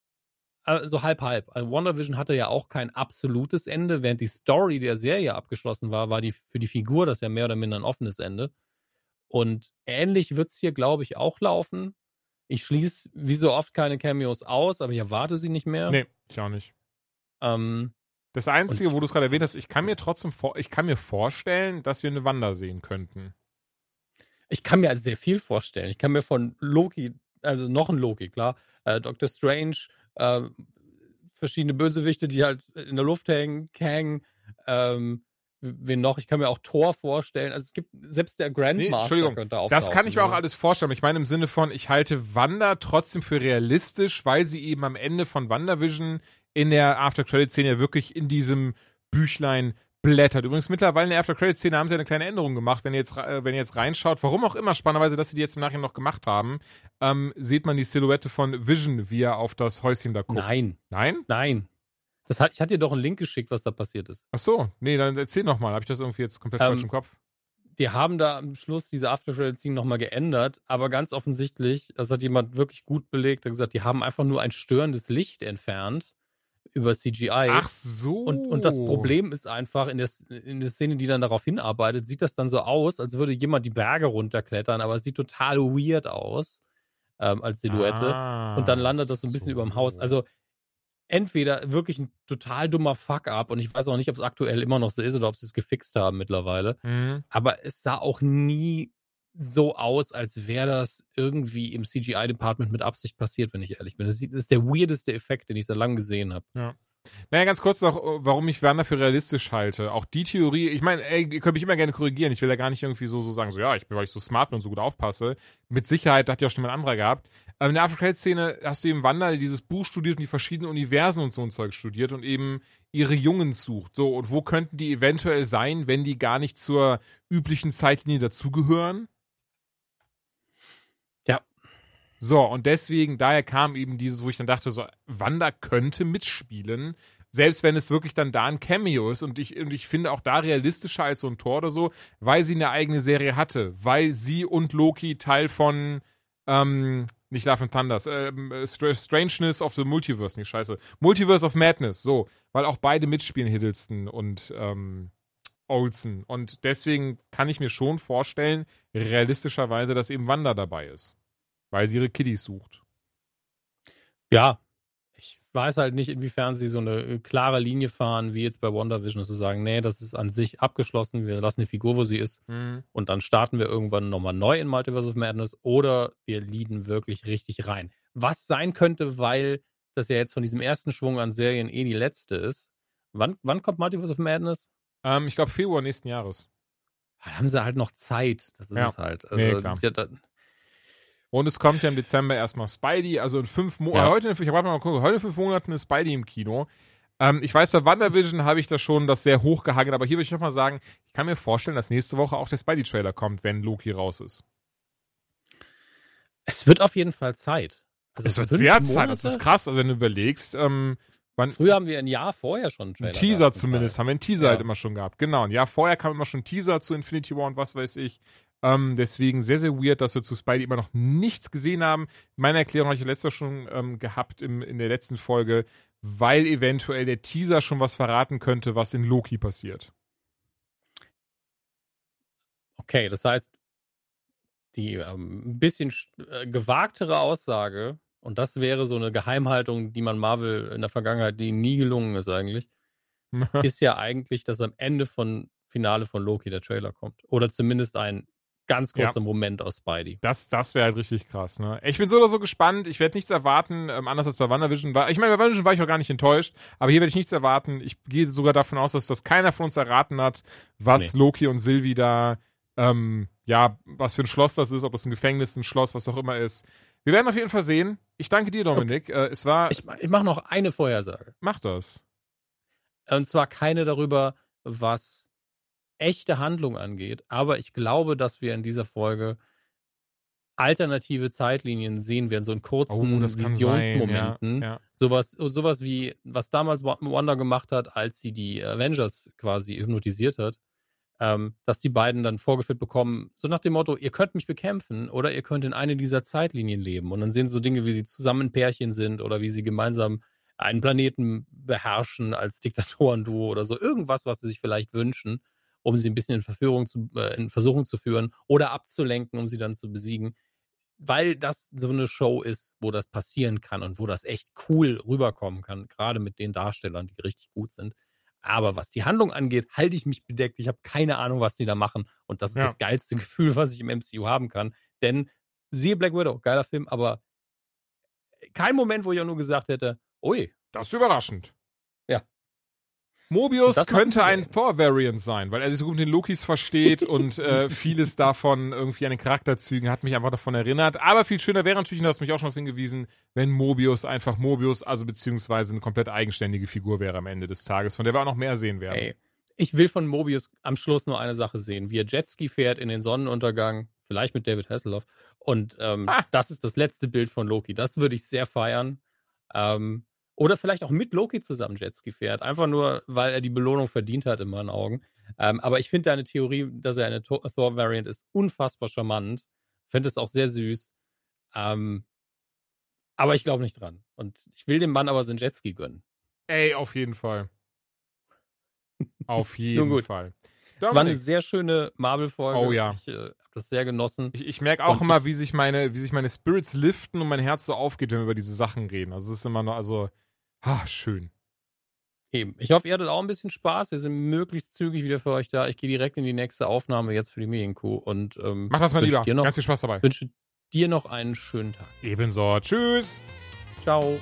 also halb halb. Also WandaVision hatte ja auch kein absolutes Ende, während die Story der Serie abgeschlossen war, war die für die Figur das ja mehr oder minder ein offenes Ende. Und ähnlich wird es hier, glaube ich, auch laufen. Ich schließe wie so oft keine Cameos aus, aber ich erwarte sie nicht mehr. Nee, ich auch nicht. Ähm, das Einzige, wo du es gerade erwähnt hast, ich kann mir trotzdem vor, ich kann mir vorstellen, dass wir eine Wanda sehen könnten. Ich kann mir also sehr viel vorstellen. Ich kann mir von Loki, also noch ein Loki, klar, äh, Doctor Strange, äh, verschiedene Bösewichte, die halt in der Luft hängen, Kang, ähm, wen noch? Ich kann mir auch Thor vorstellen. Also es gibt selbst der Grandmaster Entschuldigung, könnte auch. Das kann ich mir auch alles vorstellen. Ich meine im Sinne von, ich halte Wanda trotzdem für realistisch, weil sie eben am Ende von WandaVision in der After-Credit-Szene ja wirklich in diesem Büchlein blättert. Übrigens mittlerweile in der After-Credit-Szene haben sie eine kleine Änderung gemacht. Wenn ihr jetzt, äh, wenn ihr jetzt reinschaut, warum auch immer spannenderweise, dass sie die jetzt im Nachhinein noch gemacht haben, ähm, sieht man die Silhouette von Vision, wie er auf das Häuschen da guckt. Nein. Nein? Nein. Das hat, ich hatte dir doch einen Link geschickt, was da passiert ist. Ach so, nee, dann erzähl noch mal. Habe ich das irgendwie jetzt komplett Ähm, falsch im Kopf? Die haben da am Schluss diese After Credit Scene nochmal geändert, aber ganz offensichtlich, das hat jemand wirklich gut belegt, hat gesagt, die haben einfach nur ein störendes Licht entfernt über CGI. Ach so. Und, und das Problem ist einfach, in der, in der Szene, die dann darauf hinarbeitet, sieht das dann so aus, als würde jemand die Berge runterklettern, aber es sieht total weird aus ähm, als Silhouette. Ah, und dann landet das so ein bisschen über dem Haus. Also entweder wirklich ein total dummer Fuck-up und ich weiß auch nicht, ob es aktuell immer noch so ist oder ob sie es gefixt haben mittlerweile. Mhm. Aber es sah auch nie so aus, als wäre das irgendwie im CGI-Department mit Absicht passiert, wenn ich ehrlich bin. Das ist der weirdeste Effekt, den ich seit langem gesehen habe. Naja, ganz kurz noch, warum ich Werner für realistisch halte. Auch die Theorie, ich meine, ihr könnt mich immer gerne korrigieren. Ich will ja gar nicht irgendwie so, so sagen, so ja, ich bin, weil ich so smart bin und so gut aufpasse. Mit Sicherheit, da hat ja auch schon mal ein anderer gehabt. Aber in der Aftercredit-Szene hast du eben Wanda, die dieses Buch studiert und die verschiedenen Universen und so ein Zeug studiert und eben ihre Jungen sucht. So, und wo könnten die eventuell sein, wenn die gar nicht zur üblichen Zeitlinie dazugehören? Ja. So, und deswegen, daher kam eben dieses, wo ich dann dachte, so, Wanda könnte mitspielen, selbst wenn es wirklich dann da ein Cameo ist und ich, und ich finde auch da realistischer als so ein Tor oder so, weil sie eine eigene Serie hatte, weil sie und Loki Teil von, ähm, nicht Love and Thunders, ähm, Str- Strangeness of the Multiverse, nicht scheiße, Multiverse of Madness, so, weil auch beide mitspielen, Hiddleston und, ähm, Olsen. Und deswegen kann ich mir schon vorstellen, realistischerweise, dass eben Wanda dabei ist. Weil sie ihre Kiddies sucht. Ja. Ich weiß halt nicht, inwiefern sie so eine äh, klare Linie fahren, wie jetzt bei WandaVision, zu sagen, nee, das ist an sich abgeschlossen, wir lassen die Figur, wo sie ist, und dann starten wir irgendwann nochmal neu in Multiverse of Madness oder wir lieden wirklich richtig rein. Was sein könnte, weil das ja jetzt von diesem ersten Schwung an Serien eh die letzte ist. Wann, wann kommt Multiverse of Madness? Ähm, ich glaube Februar nächsten Jahres. Da haben sie halt noch Zeit. Das ist Ja. es halt. Nee, klar. da, Und es kommt ja im Dezember erstmal Spidey, also in fünf Monaten, Ja. heute, in- ich habe mal gucken, heute in fünf Monaten ist Spidey im Kino. Ähm, ich weiß, bei WandaVision habe ich da schon das sehr hoch gehangen, aber hier will ich nochmal sagen, ich kann mir vorstellen, dass nächste Woche auch der Spidey-Trailer kommt, wenn Loki raus ist. es wird auf jeden Fall Zeit. Also Es wird sehr Zeit, Monate? das ist krass, also wenn du überlegst, ähm, wann, Früher haben wir ein Jahr vorher schon einen Ein Trailer Teaser gehabt, zum zumindest, haben wir einen Teaser Ja. halt immer schon gehabt. Genau, ein Jahr vorher kam immer schon ein Teaser zu Infinity War und was weiß ich. Ähm, deswegen sehr, sehr weird, dass wir zu Spidey immer noch nichts gesehen haben. Meine Erklärung hatte ich letztes Mal schon ähm, gehabt im, in der letzten Folge, weil eventuell der Teaser schon was verraten könnte, was in Loki passiert. Okay, das heißt, die ähm, ein bisschen sch- äh, gewagtere Aussage, und das wäre so eine Geheimhaltung, die man Marvel in der Vergangenheit, die nie gelungen ist eigentlich, (laughs) ist ja eigentlich, dass am Ende von Finale von Loki der Trailer kommt. Oder zumindest ein ganz Ja. kurzer Moment aus Spidey. Das, das wäre halt richtig krass, ne? Ich bin so oder so gespannt. Ich werde nichts erwarten, ähm, anders als bei WandaVision. War, ich meine, bei WandaVision war ich auch gar nicht enttäuscht, aber hier werde ich nichts erwarten. Ich gehe sogar davon aus, dass das keiner von uns erraten hat, was Nee. Loki und Sylvie da, ähm, ja, was für ein Schloss das ist, ob das ein Gefängnis, ein Schloss, was auch immer ist. Wir werden auf jeden Fall sehen. Ich danke dir, Dominik. Äh, es war, Ich, ich mache noch eine Vorhersage. mach das. Und zwar keine darüber, was echte Handlung angeht. Aber ich glaube, dass wir in dieser Folge alternative Zeitlinien sehen werden, so in kurzen Oh. Visionsmomenten. Ja, ja. Sowas, sowas wie, was damals Wa- Wanda gemacht hat, als sie die Avengers quasi hypnotisiert hat, ähm, dass die beiden dann vorgeführt bekommen, so nach dem Motto, ihr könnt mich bekämpfen oder ihr könnt in eine dieser Zeitlinien leben. Und dann sehen sie so Dinge, wie sie zusammen ein Pärchen sind oder wie sie gemeinsam einen Planeten beherrschen als Diktatorenduo oder so. Irgendwas, was sie sich vielleicht wünschen, um sie ein bisschen in Verführung zu, äh, in Versuchung zu führen oder abzulenken, um sie dann zu besiegen weil das so eine Show ist, wo das passieren kann und wo das echt cool rüberkommen kann, gerade mit den Darstellern, die richtig gut sind. Aber was die Handlung angeht, halte ich mich bedeckt. Ich habe keine Ahnung, was die da machen. Und das ist Ja. das geilste (laughs) Gefühl, was ich im MCU haben kann. Denn siehe Black Widow, geiler Film, aber kein Moment, wo ich auch nur gesagt hätte, ui, Das ist überraschend. Mobius könnte ein Thor-Variant sein, weil er sich so gut mit den Lokis versteht (laughs) und äh, vieles davon irgendwie an den Charakterzügen hat mich einfach davon erinnert. Aber viel schöner wäre natürlich, und du hast mich auch schon darauf hingewiesen, wenn Mobius einfach Mobius, also beziehungsweise eine komplett eigenständige Figur wäre am Ende des Tages, von der wir auch noch mehr sehen werden. Ey, ich will von Mobius am Schluss nur eine Sache sehen, wie er Jetski fährt in den Sonnenuntergang, vielleicht mit David Hasselhoff. Und ähm, Ah. das ist das letzte Bild von Loki. Das würde ich sehr feiern. Ähm, oder vielleicht auch mit Loki zusammen Jetski fährt. Einfach nur, weil er die Belohnung verdient hat, in meinen Augen. Ähm, aber ich finde deine Theorie, dass er eine Thor- Thor-Variant ist, unfassbar charmant. Finde es auch sehr süß. Ähm, aber ich glaube nicht dran. Und ich will dem Mann aber seinen Jetski gönnen. Ey, auf jeden Fall. Auf (laughs) jeden. Fall. Es war eine sehr schöne Marvel-Folge. Oh ja. Ich äh, habe das sehr genossen. ich, ich merke auch Und immer, wie sich meine, wie sich meine Spirits liften und mein Herz so aufgeht, wenn wir über diese Sachen reden. Also es ist immer noch, also, ah, schön. Eben. Ich hoffe, ihr hattet auch ein bisschen Spaß. Wir sind möglichst zügig wieder für euch da. Ich gehe direkt in die nächste Aufnahme jetzt für die Medienkuh und ähm, Mach das mal lieber. Dir noch, Ganz viel Spaß dabei. wünsche dir noch einen schönen Tag. Ebenso. Tschüss. Ciao.